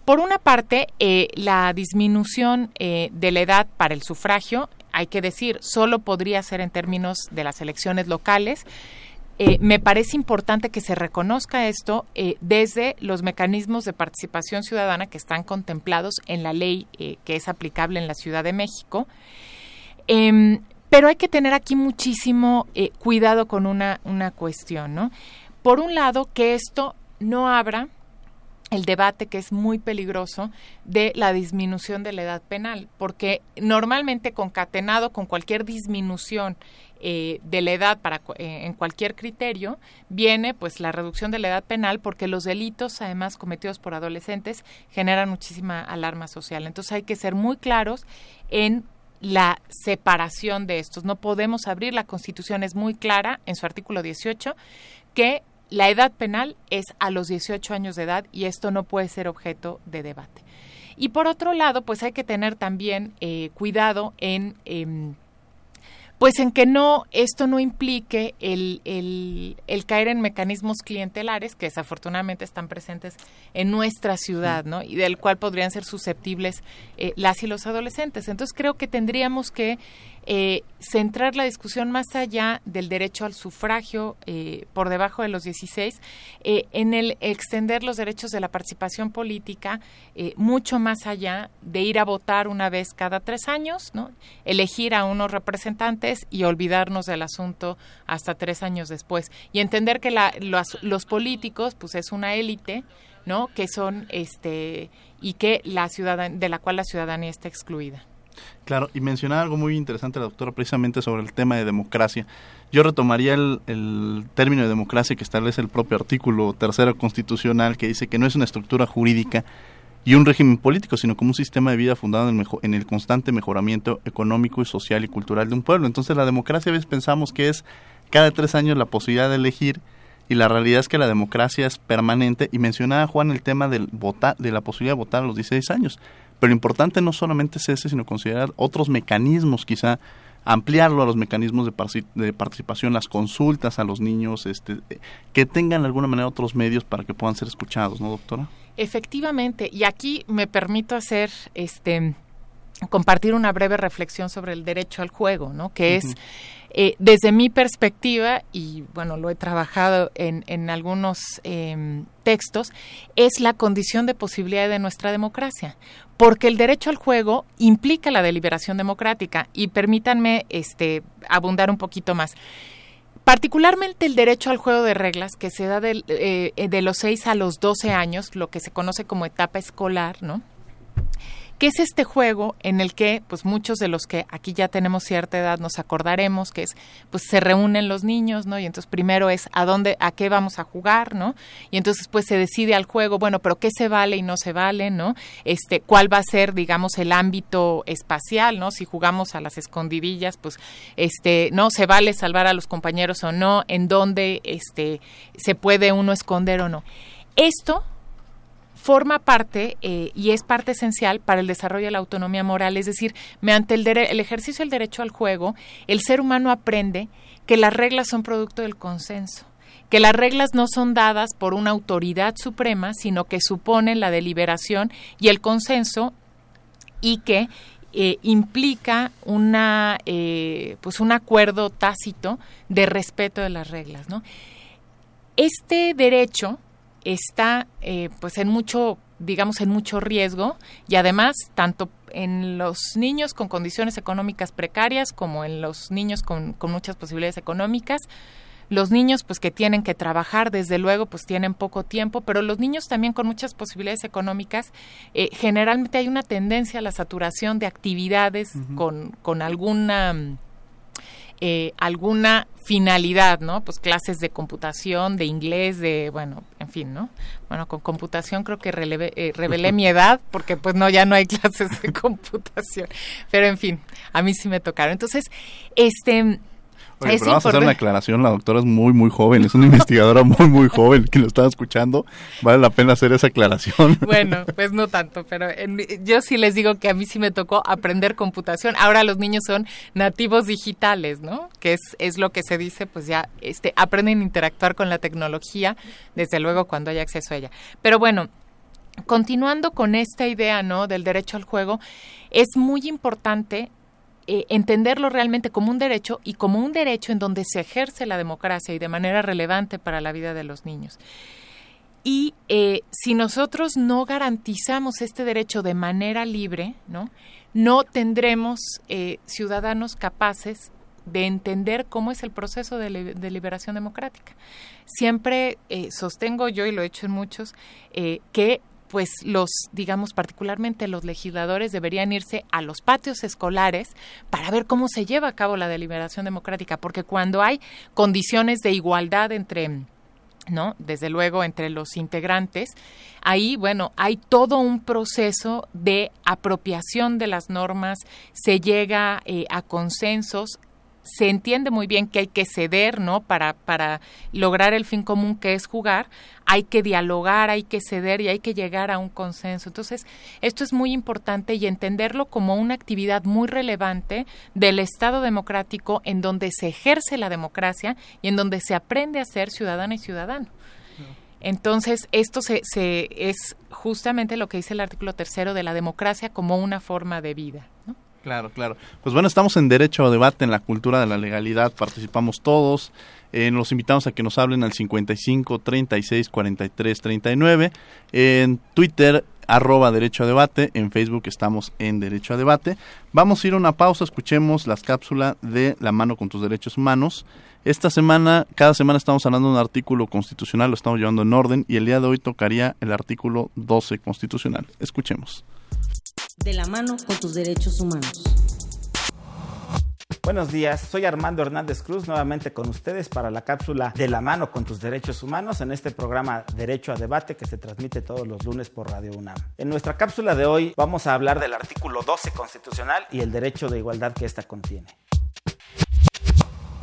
Por una parte, eh, la disminución eh, de la edad para el sufragio, hay que decir, solo podría ser en términos de las elecciones locales. Eh, me parece importante que se reconozca esto desde los mecanismos de participación ciudadana que están contemplados en la ley que es aplicable en la Ciudad de México. Pero hay que tener aquí muchísimo eh, cuidado con una, una cuestión, ¿no? Por un lado, que esto no abra el debate que es muy peligroso de la disminución de la edad penal, porque normalmente concatenado con cualquier disminución eh, de la edad para eh, en cualquier criterio viene pues la reducción de la edad penal porque los delitos además cometidos por adolescentes generan muchísima alarma social entonces hay que ser muy claros en la separación de estos. No podemos abrir la constitución es muy clara en su artículo 18 que la edad penal es a los 18 años de edad y esto no puede ser objeto de debate. Y por otro lado pues hay que tener también eh, cuidado en em, pues en que no, esto no implique el, el, caer en mecanismos clientelares que desafortunadamente están presentes en nuestra ciudad, ¿no? Y del cual podrían ser susceptibles eh, las y los adolescentes. Entonces creo que tendríamos que eh, centrar la discusión más allá del derecho al sufragio eh, por debajo de los 16, eh, en el extender los derechos de la participación política mucho más allá de ir a votar una vez cada tres años, ¿no? elegir a unos representantes y olvidarnos del asunto hasta tres años después y entender que la, los, los políticos pues es una élite ¿no? que son este y que la ciudadan de la cual la ciudadanía está excluida. Claro, y mencionaba algo muy interesante la doctora precisamente sobre el tema de democracia. Yo retomaría el, término de democracia que establece el propio artículo tercero constitucional que dice que no es una estructura jurídica y un régimen político, sino como un sistema de vida fundado en el, en el constante mejoramiento económico y social y cultural de un pueblo. Entonces la democracia a veces pensamos que es cada tres años la posibilidad de elegir y la realidad es que la democracia es permanente y mencionaba Juan el tema del votar, de la posibilidad de votar a los 16 años. Pero lo importante no solamente es ese, sino considerar otros mecanismos, quizá ampliarlo a los mecanismos de, de, participación, las consultas a los niños, este, que tengan de alguna manera otros medios para que puedan ser escuchados, ¿no, doctora? Efectivamente, y aquí me permito hacer este compartir una breve reflexión sobre el derecho al juego, ¿no? Que es eh, desde mi perspectiva, y bueno, lo he trabajado en, en algunos em, textos, es la condición de posibilidad de nuestra democracia. Porque el derecho al juego implica la deliberación democrática. Y permítanme este, abundar un poquito más particularmente el derecho al juego de reglas que se da de, eh, de los 6 a los 12 años, lo que se conoce como etapa escolar, ¿no? Que es este juego en el que pues muchos de los que aquí ya tenemos cierta edad nos acordaremos que es pues se reúnen los niños, ¿no? Y entonces primero es a dónde a qué vamos a jugar, ¿no? Y entonces pues se decide al juego, bueno, pero qué se vale y no se vale, ¿no? Este, cuál va a ser digamos el ámbito espacial, ¿no? Si jugamos a las escondidillas, pues este, no se vale salvar a los compañeros o no, en dónde este se puede uno esconder o no. Esto forma parte eh, y es parte esencial para el desarrollo de la autonomía moral. Es decir, mediante el, ejercicio del derecho al juego, el ser humano aprende que las reglas son producto del consenso que las reglas no son dadas por una autoridad suprema, sino que suponen la deliberación y el consenso y que eh, implica una, eh, pues un acuerdo tácito de respeto de las reglas. Este derecho está eh, pues en mucho digamos en mucho riesgo y además tanto en los niños con condiciones económicas precarias como en los niños con, con muchas posibilidades económicas los niños pues que tienen que trabajar desde luego pues tienen poco tiempo pero los niños también con muchas posibilidades económicas eh, generalmente hay una tendencia a la saturación de actividades con, con alguna eh, alguna finalidad, ¿no? Pues clases de computación, de inglés, de, bueno, en fin, ¿no? Bueno, con computación creo que eh, revelé mi edad, porque pues no, ya no hay clases de computación. Pero en fin, a mí sí me tocaron. Entonces, este Oye, pero vamos a hacer una aclaración, la doctora es muy, muy joven, es una investigadora muy, muy joven, que lo estaba escuchando, vale la pena hacer esa aclaración. Bueno, pues no tanto, pero yo sí les digo que a mí sí me tocó aprender computación, ahora los niños son nativos digitales, ¿no? Que es, es lo que se dice, pues ya este, aprenden a interactuar con la tecnología, desde luego cuando hay acceso a ella. Pero bueno, continuando con esta idea, ¿no? Del derecho al juego, es muy importante eh, entenderlo realmente como un derecho y como un derecho en donde se ejerce la democracia y de manera relevante para la vida de los niños. Y eh, si nosotros no garantizamos este derecho de manera libre, no, tendremos eh, ciudadanos capaces de entender cómo es el proceso de, liberación democrática. Siempre sostengo yo, y lo he hecho en muchos, que pues los, digamos, particularmente los legisladores deberían irse a los patios escolares para ver cómo se lleva a cabo la deliberación democrática, porque cuando hay condiciones de igualdad entre ¿no? Desde luego entre los integrantes. Ahí, bueno, hay todo un proceso de apropiación de las normas, se llega eh, a consensos, se entiende muy bien que hay que ceder, ¿no? Para, para lograr el fin común que es jugar, hay que dialogar, hay que ceder y hay que llegar a un consenso. Entonces, esto es muy importante y entenderlo como una actividad muy relevante del Estado democrático en donde se ejerce la democracia y en donde se aprende a ser ciudadana y ciudadano. Entonces, esto se, se, es justamente lo que dice el artículo tercero de la democracia como una forma de vida. ¿no? Claro, claro. Pues bueno, estamos en derecho a debate en la cultura de la legalidad, participamos todos. Eh, los invitamos a que nos hablen al 55 36 43 39. En Twitter, arroba derecho a debate. En Facebook estamos en derecho a debate. Vamos a ir a una pausa, escuchemos las cápsulas de La mano con tus derechos humanos. Esta semana, cada semana estamos hablando de un artículo constitucional, lo estamos llevando en orden y el día de hoy tocaría el artículo 12 constitucional. Escuchemos de la mano con tus derechos humanos. Buenos días, soy Armando Hernández Cruz nuevamente con ustedes para la cápsula De la mano con tus derechos humanos en este programa Derecho a Debate que se transmite todos los lunes por Radio UNAM. En nuestra cápsula de hoy vamos a hablar del artículo 12 constitucional y el derecho de igualdad que ésta contiene.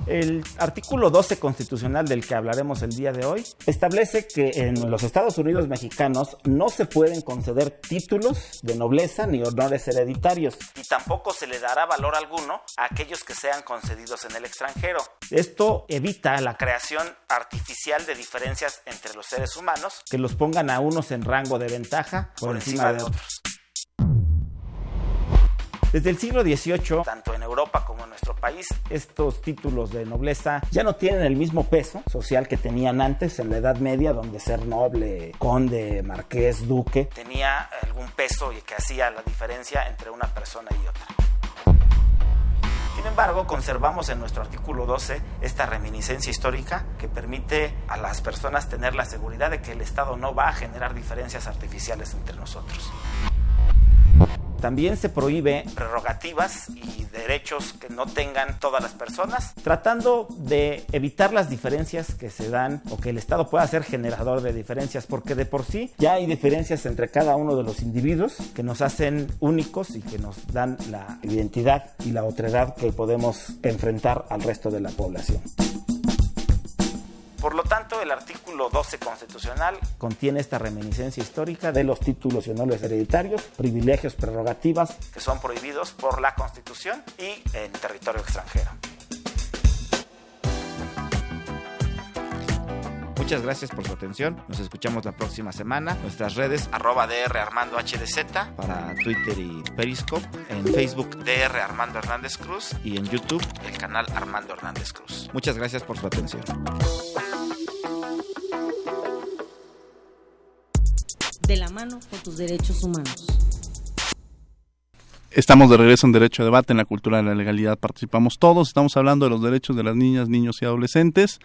El artículo 12 constitucional del que hablaremos el día de hoy establece que en los Estados Unidos mexicanos no se pueden conceder títulos de nobleza ni honores hereditarios y tampoco se le dará valor alguno a aquellos que sean concedidos en el extranjero. Esto evita la creación artificial de diferencias entre los seres humanos que los pongan a unos en rango de ventaja por, encima, de otros. Desde el siglo XVIII, tanto en Europa como en nuestro país, estos títulos de nobleza ya no tienen el mismo peso social que tenían antes en la Edad Media, donde ser noble, conde, marqués, duque, tenía algún peso y que hacía la diferencia entre una persona y otra. Sin embargo, conservamos en nuestro artículo 12 esta reminiscencia histórica que permite a las personas tener la seguridad de que el Estado no va a generar diferencias artificiales entre nosotros. También se prohíbe prerrogativas y derechos que no tengan todas las personas, tratando de evitar las diferencias que se dan o que el Estado pueda ser generador de diferencias, porque de por sí ya hay diferencias entre cada uno de los individuos que nos hacen únicos y que nos dan la identidad y la otredad que podemos enfrentar al resto de la población. Por lo tanto, el artículo 12 constitucional contiene esta reminiscencia histórica de los títulos y honores hereditarios, privilegios, prerrogativas que son prohibidos por la Constitución y en territorio extranjero. Muchas gracias por su atención. Nos escuchamos la próxima semana. Nuestras redes arroba DR Armando HDZ para Twitter y Periscope. En Facebook DR Armando Hernández Cruz y en YouTube el canal Armando Hernández Cruz. Muchas gracias por su atención. De la mano con tus derechos humanos. Estamos de regreso en Derecho a Debate, en la cultura de la legalidad participamos todos, estamos hablando de los derechos de las niñas, niños y adolescentes.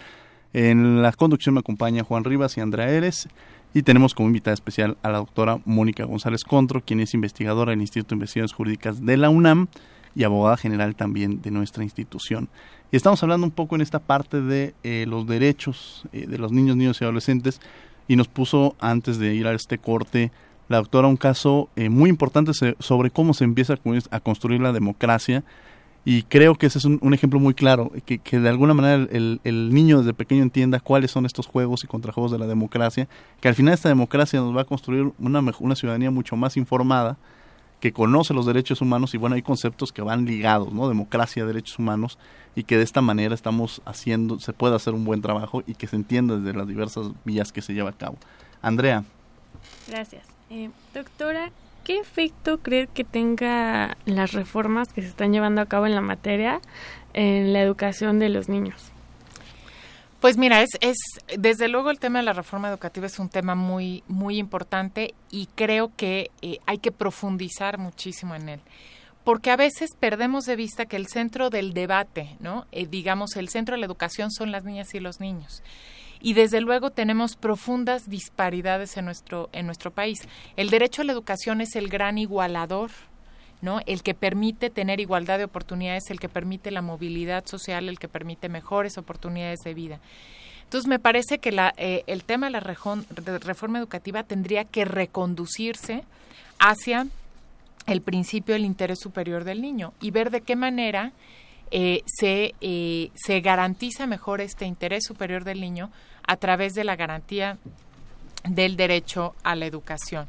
En la conducción me acompaña Juan Rivas y Andrea Eres y tenemos como invitada especial a la doctora Mónica González Contro, quien es investigadora del Instituto de Investigaciones Jurídicas de la UNAM y abogada general también de nuestra institución. Y estamos hablando un poco en esta parte de eh, los derechos eh, de los niños, niños y adolescentes y nos puso antes de ir a este corte la doctora un caso eh, muy importante sobre cómo se empieza a construir la democracia y creo que ese es un, ejemplo muy claro, que, que de alguna manera el, el, niño desde pequeño entienda cuáles son estos juegos y contrajuegos de la democracia, que al final esta democracia nos va a construir una, una ciudadanía mucho más informada, que conoce los derechos humanos y bueno, hay conceptos que van ligados, ¿no? Democracia, derechos humanos y que de esta manera estamos haciendo, se puede hacer un buen trabajo y que se entienda desde las diversas vías que se lleva a cabo. Andrea. Gracias. Eh, doctora, ¿qué efecto cree que tenga las reformas que se están llevando a cabo en la materia en la educación de los niños? Pues mira, es, es desde luego el tema de la reforma educativa es un tema muy muy importante y creo que eh, hay que profundizar muchísimo en él, porque a veces perdemos de vista que el centro del debate, no, eh, digamos el centro de la educación son las niñas y los niños. Y desde luego tenemos profundas disparidades en nuestro, en nuestro país. El derecho a la educación es el gran igualador ¿no? El que permite tener igualdad de oportunidades, el que permite la movilidad social, el que permite mejores oportunidades de vida. Entonces, me parece que la, eh, el tema de la reforma educativa tendría que reconducirse hacia el principio del interés superior del niño y ver de qué manera eh, se, eh, se garantiza mejor este interés superior del niño a través de la garantía del derecho a la educación.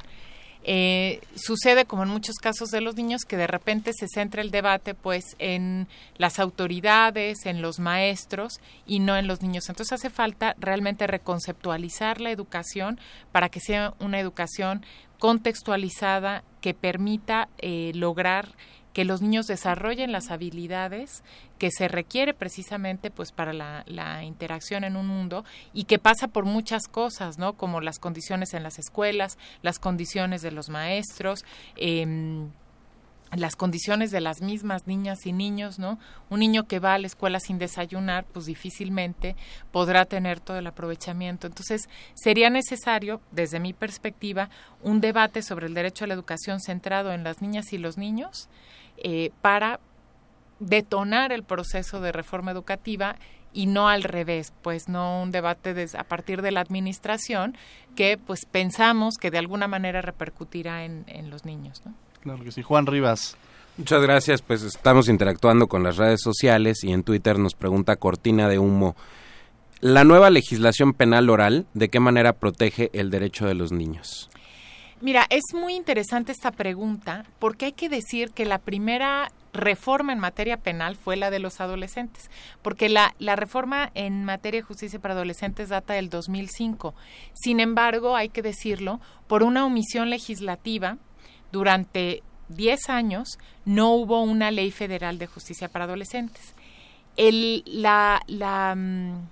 Eh, sucede como en muchos casos de los niños que de repente se centra el debate pues en las autoridades, en los maestros y no en los niños. Entonces hace falta realmente reconceptualizar la educación para que sea una educación contextualizada que permita eh, lograr que los niños desarrollen las habilidades que se requiere precisamente pues para la, interacción en un mundo y que pasa por muchas cosas, ¿no? Como las condiciones en las escuelas, las condiciones de los maestros, em, las condiciones de las mismas niñas y niños, ¿no? Un niño que va a la escuela sin desayunar, pues difícilmente podrá tener todo el aprovechamiento. Entonces, sería necesario, desde mi perspectiva, un debate sobre el derecho a la educación centrado en las niñas y los niños eh, para detonar el proceso de reforma educativa y no al revés, pues no un debate a partir de la administración que pues pensamos que de alguna manera repercutirá en, los niños. ¿no? Claro que sí. Juan Rivas. Muchas gracias, pues estamos interactuando con las redes sociales y en Twitter nos pregunta Cortina de Humo, ¿la nueva legislación penal oral de qué manera protege el derecho de los niños? Mira, es muy interesante esta pregunta porque hay que decir que la primera reforma en materia penal fue la de los adolescentes, porque la, la reforma en materia de justicia para adolescentes data del 2005. Sin embargo, hay que decirlo, por una omisión legislativa, durante 10 años no hubo una ley federal de justicia para adolescentes. El, la, la mm,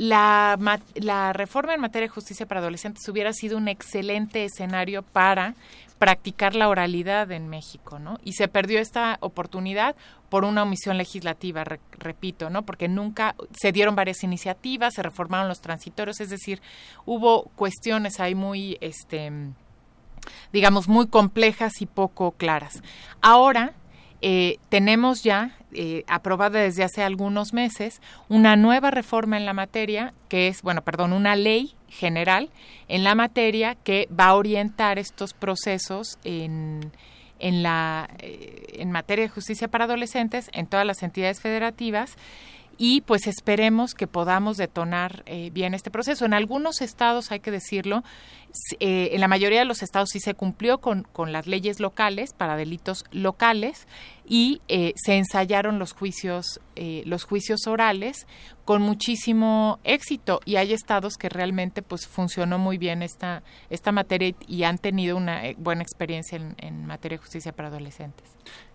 la, la reforma en materia de justicia para adolescentes hubiera sido un excelente escenario para practicar la oralidad en México, ¿no? Y se perdió esta oportunidad por una omisión legislativa, repito, ¿no? Porque nunca se dieron varias iniciativas, se reformaron los transitorios, es decir, hubo cuestiones ahí muy, este, digamos, muy complejas y poco claras. Ahora eh, tenemos ya eh, aprobada desde hace algunos meses una nueva reforma en la materia, que es, bueno, perdón, una ley general en la materia que va a orientar estos procesos en, en, la, eh, en materia de justicia para adolescentes en todas las entidades federativas y pues esperemos que podamos detonar eh, bien este proceso. En algunos estados, hay que decirlo, eh, en la mayoría de los estados sí se cumplió con, con las leyes locales para delitos locales y eh, se ensayaron los juicios, los juicios orales con muchísimo éxito y hay estados que realmente pues funcionó muy bien esta, esta materia y han tenido una buena experiencia en, en materia de justicia para adolescentes.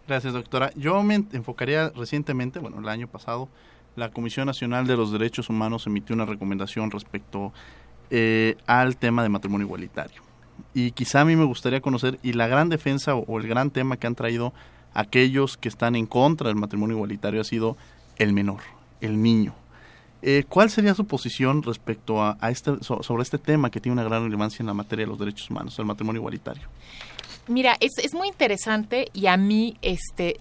Gracias, doctora. Yo me enfocaría recientemente, bueno, el año pasado, la Comisión Nacional de los Derechos Humanos emitió una recomendación respecto eh, al tema de matrimonio igualitario. Y quizá a mí me gustaría conocer, y la gran defensa o, el gran tema que han traído aquellos que están en contra del matrimonio igualitario ha sido el menor, el niño. Eh, ¿Cuál sería su posición respecto a, este, sobre este tema que tiene una gran relevancia en la materia de los derechos humanos, el matrimonio igualitario? Mira, es, es muy interesante y a mí este,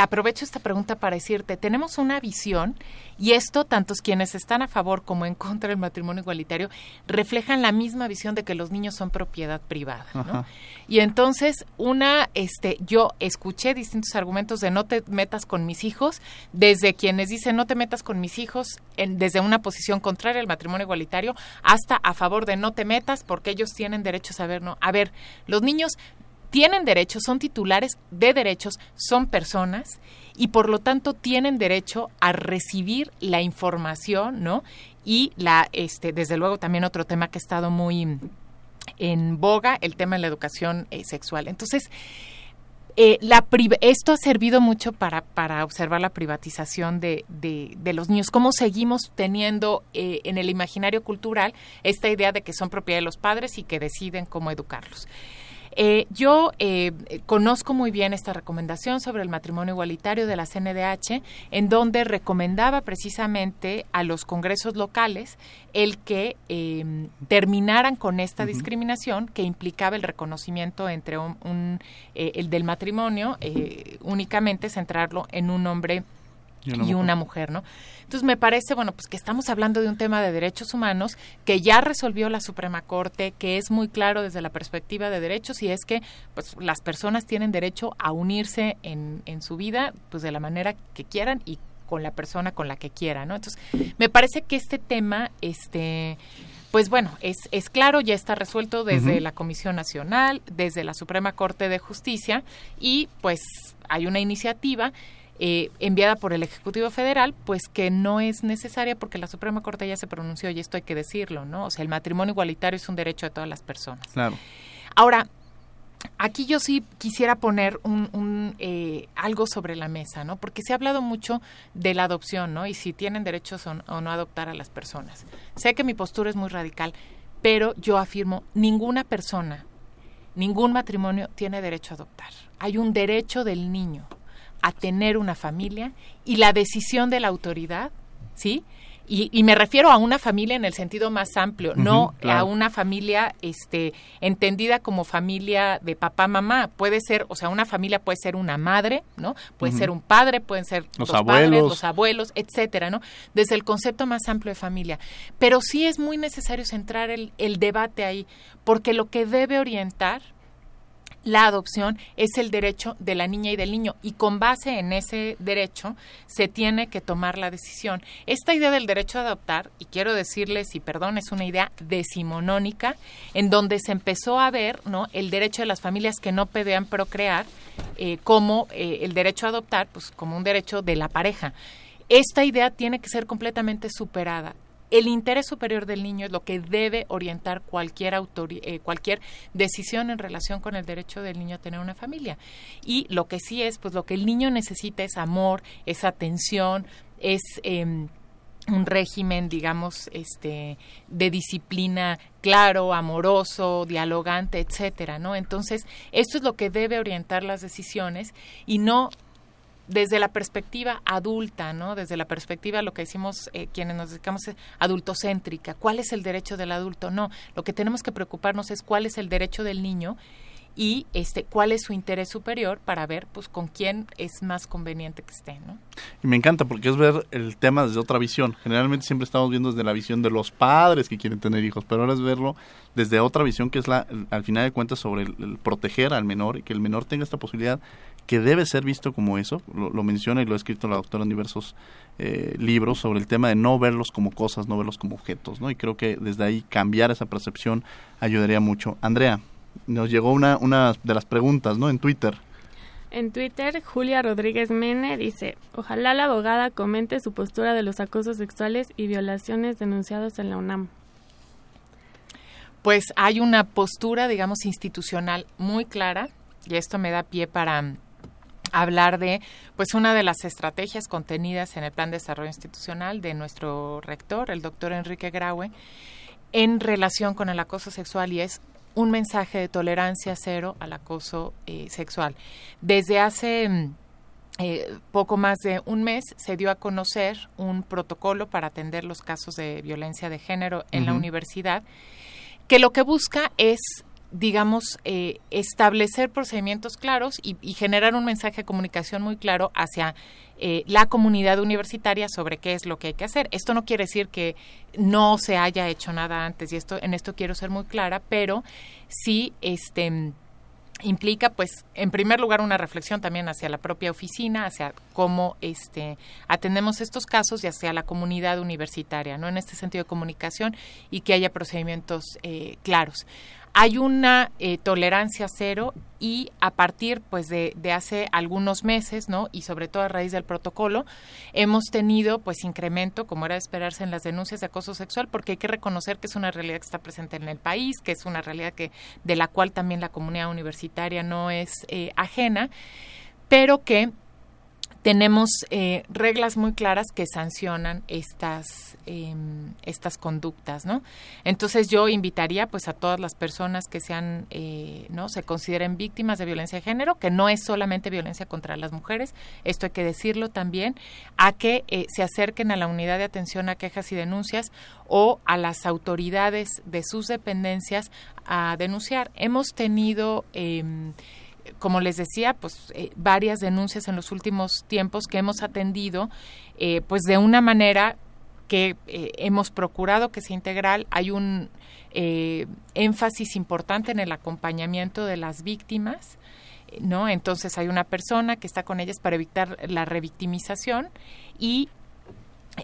aprovecho esta pregunta para decirte, tenemos una visión y esto, tantos quienes están a favor como en contra del matrimonio igualitario, reflejan la misma visión de que los niños son propiedad privada. ¿no? Y entonces, una, este, yo escuché distintos argumentos de no te metas con mis hijos, desde quienes dicen no te metas con mis hijos en, desde una posición contraria al matrimonio igualitario, hasta a favor de no te metas porque ellos tienen derecho a saber, ¿no? A ver, los niños tienen derechos, son titulares de derechos, son personas y por lo tanto tienen derecho a recibir la información, ¿no? Y la, este, desde luego también otro tema que ha estado muy en boga, el tema de la educación eh, sexual. Entonces, eh, la esto ha servido mucho para, para observar la privatización de, de, los niños, cómo seguimos teniendo eh, en el imaginario cultural esta idea de que son propiedad de los padres y que deciden cómo educarlos. Eh, yo eh, conozco muy bien esta recomendación sobre el matrimonio igualitario de la CNDH, en donde recomendaba precisamente a los congresos locales el que eh, terminaran con esta discriminación que implicaba el reconocimiento entre un, el del matrimonio únicamente centrarlo en un hombre y una, mujer. ¿no? Entonces me parece, bueno, pues que estamos hablando de un tema de derechos humanos que ya resolvió la Suprema Corte, que es muy claro desde la perspectiva de derechos y es que pues las personas tienen derecho a unirse en, en su vida pues de la manera que quieran y con la persona con la que quieran, ¿no? Entonces, me parece que este tema, este, pues bueno, es, es claro, ya está resuelto desde la Comisión Nacional, desde la Suprema Corte de Justicia y pues hay una iniciativa eh, enviada por el Ejecutivo Federal, pues que no es necesaria porque la Suprema Corte ya se pronunció y esto hay que decirlo, ¿no? O sea, el matrimonio igualitario es un derecho de todas las personas. Claro. Ahora, aquí yo sí quisiera poner un, eh, algo sobre la mesa, ¿no? Porque se ha hablado mucho de la adopción, ¿no? Y si tienen derechos o, o no adoptar a las personas. Sé que mi postura es muy radical, pero yo afirmo, ninguna persona, ningún matrimonio tiene derecho a adoptar. Hay un derecho del niño a tener una familia y la decisión de la autoridad, ¿sí? Y, me refiero a una familia en el sentido más amplio, no a una familia este, entendida como familia de papá, mamá. Puede ser, o sea, una familia puede ser una madre, ¿no? Puede ser un padre, pueden ser los, abuelos. padres, los abuelos, etcétera, ¿no? Desde el concepto más amplio de familia. Pero sí es muy necesario centrar el, el debate ahí, porque lo que debe orientar la adopción es el derecho de la niña y del niño y con base en ese derecho se tiene que tomar la decisión. Esta idea del derecho a adoptar, y quiero decirles, y perdón, es una idea decimonónica en donde se empezó a ver ¿no? el derecho de las familias que no podían procrear eh, como eh, el derecho a adoptar, pues como un derecho de la pareja. Esta idea tiene que ser completamente superada el interés superior del niño es lo que debe orientar cualquier, eh, cualquier decisión en relación con el derecho del niño a tener una familia. Y lo que sí es, pues lo que el niño necesita es amor, es atención, es... Em, un régimen, digamos, este, de disciplina claro, amoroso, dialogante, etcétera, ¿no? Entonces, esto es lo que debe orientar las decisiones y no desde la perspectiva adulta, ¿no? Desde la perspectiva, lo que decimos eh, quienes nos dedicamos es adultocéntrica. ¿Cuál es el derecho del adulto? No, lo que tenemos que preocuparnos es cuál es el derecho del niño y este cuál es su interés superior para ver pues con quién es más conveniente que esté, ¿no? Y me encanta porque es ver el tema desde otra visión. Generalmente siempre estamos viendo desde la visión de los padres que quieren tener hijos, pero ahora es verlo desde otra visión que es la al final de cuentas sobre el proteger al menor y que el menor tenga esta posibilidad que debe ser visto como eso, lo, menciona y lo ha escrito la doctora en diversos eh, libros sobre el tema de no verlos como cosas, no verlos como objetos, ¿no? Y creo que desde ahí cambiar esa percepción ayudaría mucho. Andrea, nos llegó una, una de las preguntas, ¿no? En Twitter. En Twitter, Julia Rodríguez Mene dice, ojalá la abogada comente su postura de los acosos sexuales y violaciones denunciados en la UNAM. Pues hay una postura, digamos, institucional muy clara, y esto me da pie para hablar de pues una de las estrategias contenidas en el Plan de Desarrollo Institucional de nuestro rector, el doctor Enrique Graue, en relación con el acoso sexual y es un mensaje de tolerancia cero al acoso eh, sexual. Desde hace mm, eh, poco más de un mes se dio a conocer un protocolo para atender los casos de violencia de género en la universidad, que lo que busca es digamos, eh, establecer procedimientos claros y, generar un mensaje de comunicación muy claro hacia eh, la comunidad universitaria sobre qué es lo que hay que hacer. Esto no quiere decir que no se haya hecho nada antes y esto en esto quiero ser muy clara, pero sí este implica pues en primer lugar una reflexión también hacia la propia oficina, hacia cómo este atendemos estos casos y hacia la comunidad universitaria, ¿no? En este sentido de comunicación y que haya procedimientos eh, claros hay una eh, tolerancia cero y a partir pues de, hace algunos meses no y sobre todo a raíz del protocolo hemos tenido pues incremento como era de esperarse en las denuncias de acoso sexual porque hay que reconocer que es una realidad que está presente en el país que es una realidad que de la cual también la comunidad universitaria no es eh, ajena pero que tenemos eh, reglas muy claras que sancionan estas em, estas conductas no entonces yo invitaría pues a todas las personas que sean eh, no se consideren víctimas de violencia de género que no es solamente violencia contra las mujeres esto hay que decirlo también a que eh, se acerquen a la unidad de atención a quejas y denuncias o a las autoridades de sus dependencias a denunciar. Hemos tenido em, como les decía, pues eh, varias denuncias en los últimos tiempos que hemos atendido, eh, pues de una manera que eh, hemos procurado que sea integral. Hay un énfasis importante en el acompañamiento de las víctimas. ¿No? Entonces hay una persona que está con ellas para evitar la revictimización y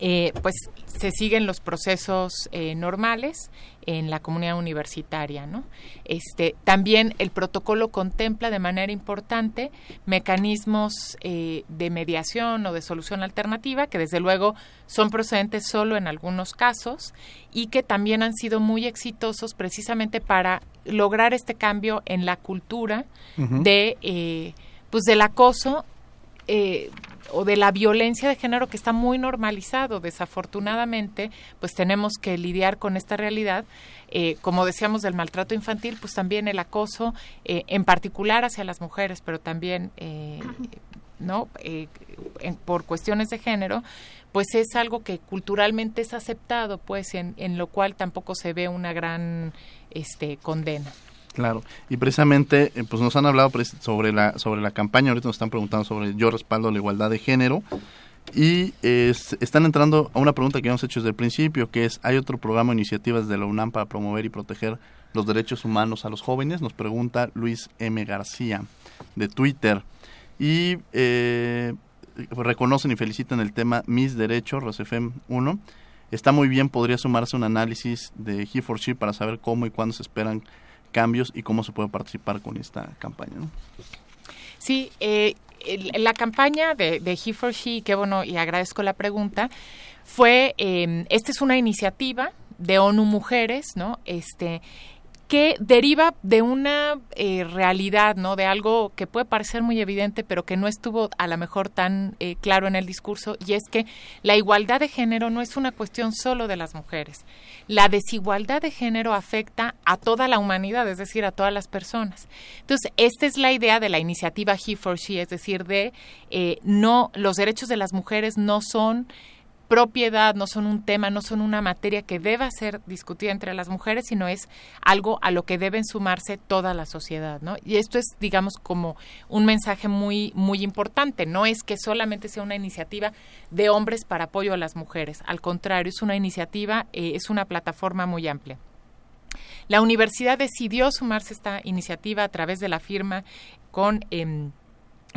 eh, pues se siguen los procesos eh, normales en la comunidad universitaria, ¿no? Este, también el protocolo contempla de manera importante mecanismos eh, de mediación o de solución alternativa que desde luego son procedentes solo en algunos casos y que también han sido muy exitosos precisamente para lograr este cambio en la cultura de pues del acoso eh, o de la violencia de género que está muy normalizado. Desafortunadamente, pues tenemos que lidiar con esta realidad. Eh, como decíamos del maltrato infantil, pues también el acoso, eh, en particular hacia las mujeres, pero también, eh, ¿no? por cuestiones de género, pues es algo que culturalmente es aceptado, pues en, en lo cual tampoco se ve una gran este, condena. Claro, y precisamente eh, pues nos han hablado sobre la sobre la campaña, ahorita nos están preguntando sobre yo respaldo la igualdad de género y están entrando a una pregunta que hemos hecho desde el principio, que es, ¿hay otro programa o iniciativas de la UNAM para promover y proteger los derechos humanos a los jóvenes? Nos pregunta Luis M. García de Twitter. Y eh, reconocen y felicitan el tema Mis Derechos, ROSEFEM 1. Está muy bien, podría sumarse un análisis de he 4 she para saber cómo y cuándo se esperan cambios y cómo se puede participar con esta campaña. ¿no? Sí, eh, la campaña de, de He for She, qué bueno, y agradezco la pregunta, fue, eh, esta es una iniciativa de ONU Mujeres, ¿no? Este, que deriva de una eh, realidad, ¿no? De algo que puede parecer muy evidente, pero que no estuvo a lo mejor tan eh, claro en el discurso, y es que la igualdad de género no es una cuestión solo de las mujeres. La desigualdad de género afecta a toda la humanidad, es decir, a todas las personas. Entonces, esta es la idea de la iniciativa He for She, es decir, de eh, no los derechos de las mujeres no son propiedad, no son un tema, no son una materia que deba ser discutida entre las mujeres, sino es algo a lo que deben sumarse toda la sociedad, ¿no? Y esto es, digamos, como un mensaje muy, muy importante. No es que solamente sea una iniciativa de hombres para apoyo a las mujeres. Al contrario, es una iniciativa, eh, es una plataforma muy amplia. La universidad decidió sumarse a esta iniciativa a través de la firma con em,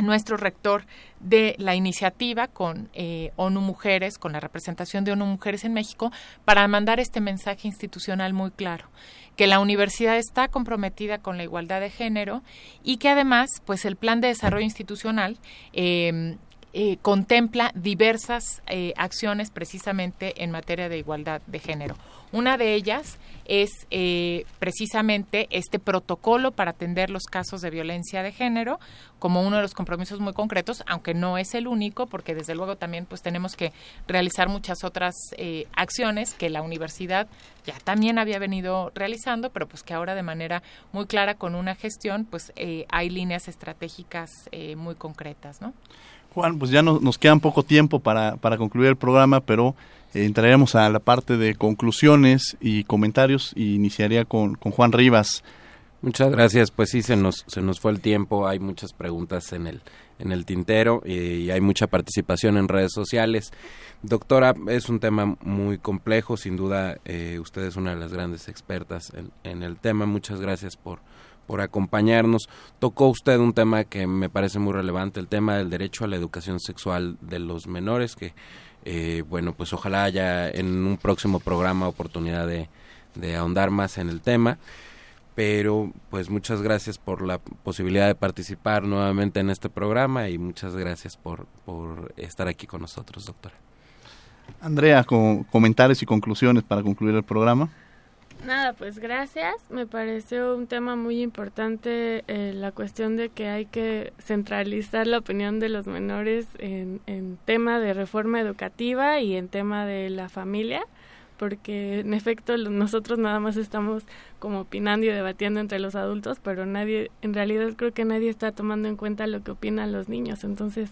nuestro rector de la iniciativa con eh, ONU Mujeres, con la representación de ONU Mujeres en México, para mandar este mensaje institucional muy claro, que la universidad está comprometida con la igualdad de género y que además, pues el plan de desarrollo institucional eh, eh, contempla diversas eh, acciones precisamente en materia de igualdad de género. Una de ellas es eh, precisamente este protocolo para atender los casos de violencia de género como uno de los compromisos muy concretos, aunque no es el único, porque desde luego también pues tenemos que realizar muchas otras acciones que la universidad ya también había venido realizando, pero pues que ahora de manera muy clara con una gestión pues hay líneas estratégicas muy concretas, ¿no? Juan, pues ya nos queda poco tiempo para, para concluir el programa, pero eh, entraremos a la parte de conclusiones y comentarios y iniciaría con, con Juan Rivas. Muchas gracias, pues sí, se nos, se nos fue el tiempo, hay muchas preguntas en el, en el tintero y, hay mucha participación en redes sociales. Doctora, es un tema muy complejo, sin duda eh, usted es una de las grandes expertas en, en el tema, muchas gracias por, por acompañarnos. Tocó usted un tema que me parece muy relevante, el tema del derecho a la educación sexual de los menores, que, eh, bueno, pues ojalá haya en un próximo programa oportunidad de, ahondar más en el tema. Pero, pues muchas gracias por la posibilidad de participar nuevamente en este programa y muchas gracias por, por estar aquí con nosotros, doctora. Andrea, con comentarios y conclusiones para concluir el programa. Nada, pues gracias. Me pareció un tema muy importante eh, la cuestión de que hay que centralizar la opinión de los menores en, en tema de reforma educativa y en tema de la familia, porque en efecto nosotros nada más estamos como opinando y debatiendo entre los adultos, pero nadie, en realidad creo que nadie está tomando en cuenta lo que opinan los niños. Entonces,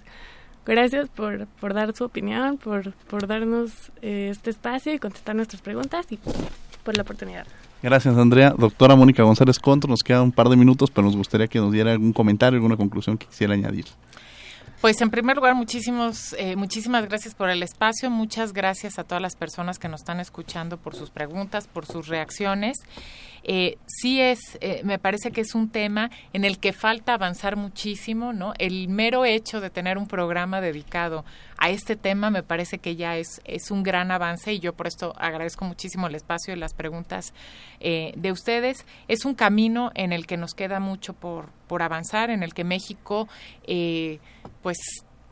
gracias por, por dar su opinión, por, por darnos eh, este espacio y contestar nuestras preguntas y por la oportunidad. Gracias, Andrea. Doctora Mónica González Contro, nos quedan un par de minutos, pero nos gustaría que nos diera algún comentario, alguna conclusión que quisiera añadir. Pues en primer lugar, muchísimos, eh, muchísimas gracias por el espacio, muchas gracias a todas las personas que nos están escuchando por sus preguntas, por sus reacciones. Eh, sí es, eh, me parece que es un tema en el que falta avanzar muchísimo, ¿no? El mero hecho de tener un programa dedicado a este tema me parece que ya es, es un gran avance y yo por esto agradezco muchísimo el espacio y las preguntas eh, de ustedes. Es un camino en el que nos queda mucho por, por avanzar, en el que México, eh, pues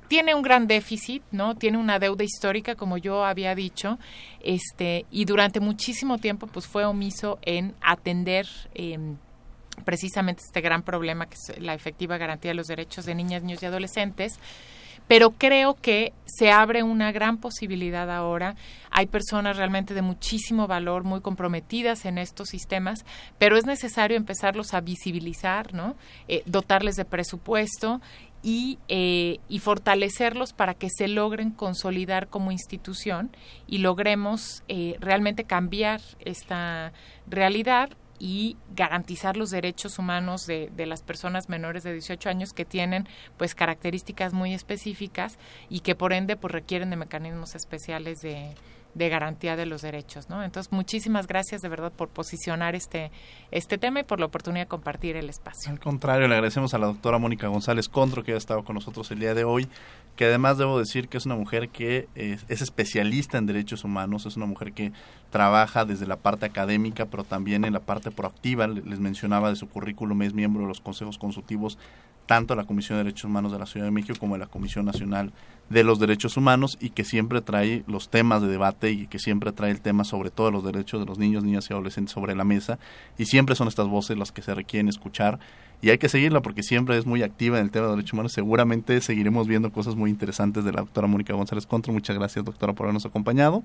tiene un gran déficit, ¿no? Tiene una deuda histórica, como yo había dicho, este, y durante muchísimo tiempo, pues fue omiso en atender em, precisamente este gran problema que es la efectiva garantía de los derechos de niñas, niños y adolescentes. Pero creo que se abre una gran posibilidad ahora. Hay personas realmente de muchísimo valor, muy comprometidas en estos sistemas, pero es necesario empezarlos a visibilizar, ¿no? Eh, dotarles de presupuesto y, eh, y, fortalecerlos para que se logren consolidar como institución y logremos eh, realmente cambiar esta realidad y garantizar los derechos humanos de, de, las personas menores de 18 años que tienen pues características muy específicas y que por ende pues requieren de mecanismos especiales de, de garantía de los derechos, ¿no? Entonces, muchísimas gracias de verdad por posicionar este, este tema y por la oportunidad de compartir el espacio. Al contrario, le agradecemos a la doctora Mónica González Contro que ha estado con nosotros el día de hoy, que además debo decir que es una mujer que es, es especialista en derechos humanos, es una mujer que trabaja desde la parte académica, pero también en la parte proactiva. Les mencionaba de su currículum, es miembro de los consejos consultivos tanto la Comisión de Derechos Humanos de la Ciudad de México como la Comisión Nacional de los Derechos Humanos y que siempre trae los temas de debate y que siempre trae el tema sobre todo los derechos de los niños, niñas y adolescentes sobre la mesa. Y siempre son estas voces las que se requieren escuchar y hay que seguirla porque siempre es muy activa en el tema de derechos humanos. Seguramente seguiremos viendo cosas muy interesantes de la doctora Mónica González Contro. Muchas gracias, doctora, por habernos acompañado.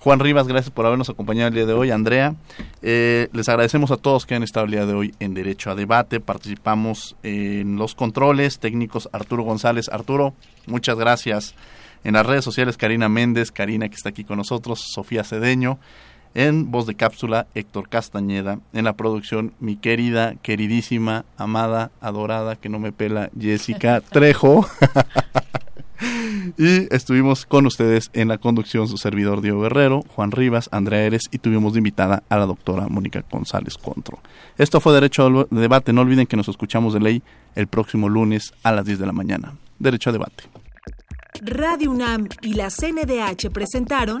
Juan Rivas, gracias por habernos acompañado el día de hoy. Andrea, eh, les agradecemos a todos que han estado el día de hoy en Derecho a Debate. Participamos en los controles técnicos Arturo González. Arturo, muchas gracias. En las redes sociales, Karina Méndez, Karina que está aquí con nosotros, Sofía Cedeño. En voz de cápsula, Héctor Castañeda. En la producción, mi querida, queridísima, amada, adorada, que no me pela, Jessica Trejo. y estuvimos con ustedes en la conducción su servidor Diego Guerrero, Juan Rivas, Andrea Eres y tuvimos de invitada a la doctora Mónica González Contro. Esto fue Derecho a Debate. No olviden que nos escuchamos de ley el próximo lunes a las 10 de la mañana. Derecho a Debate. Radio UNAM y la CNDH presentaron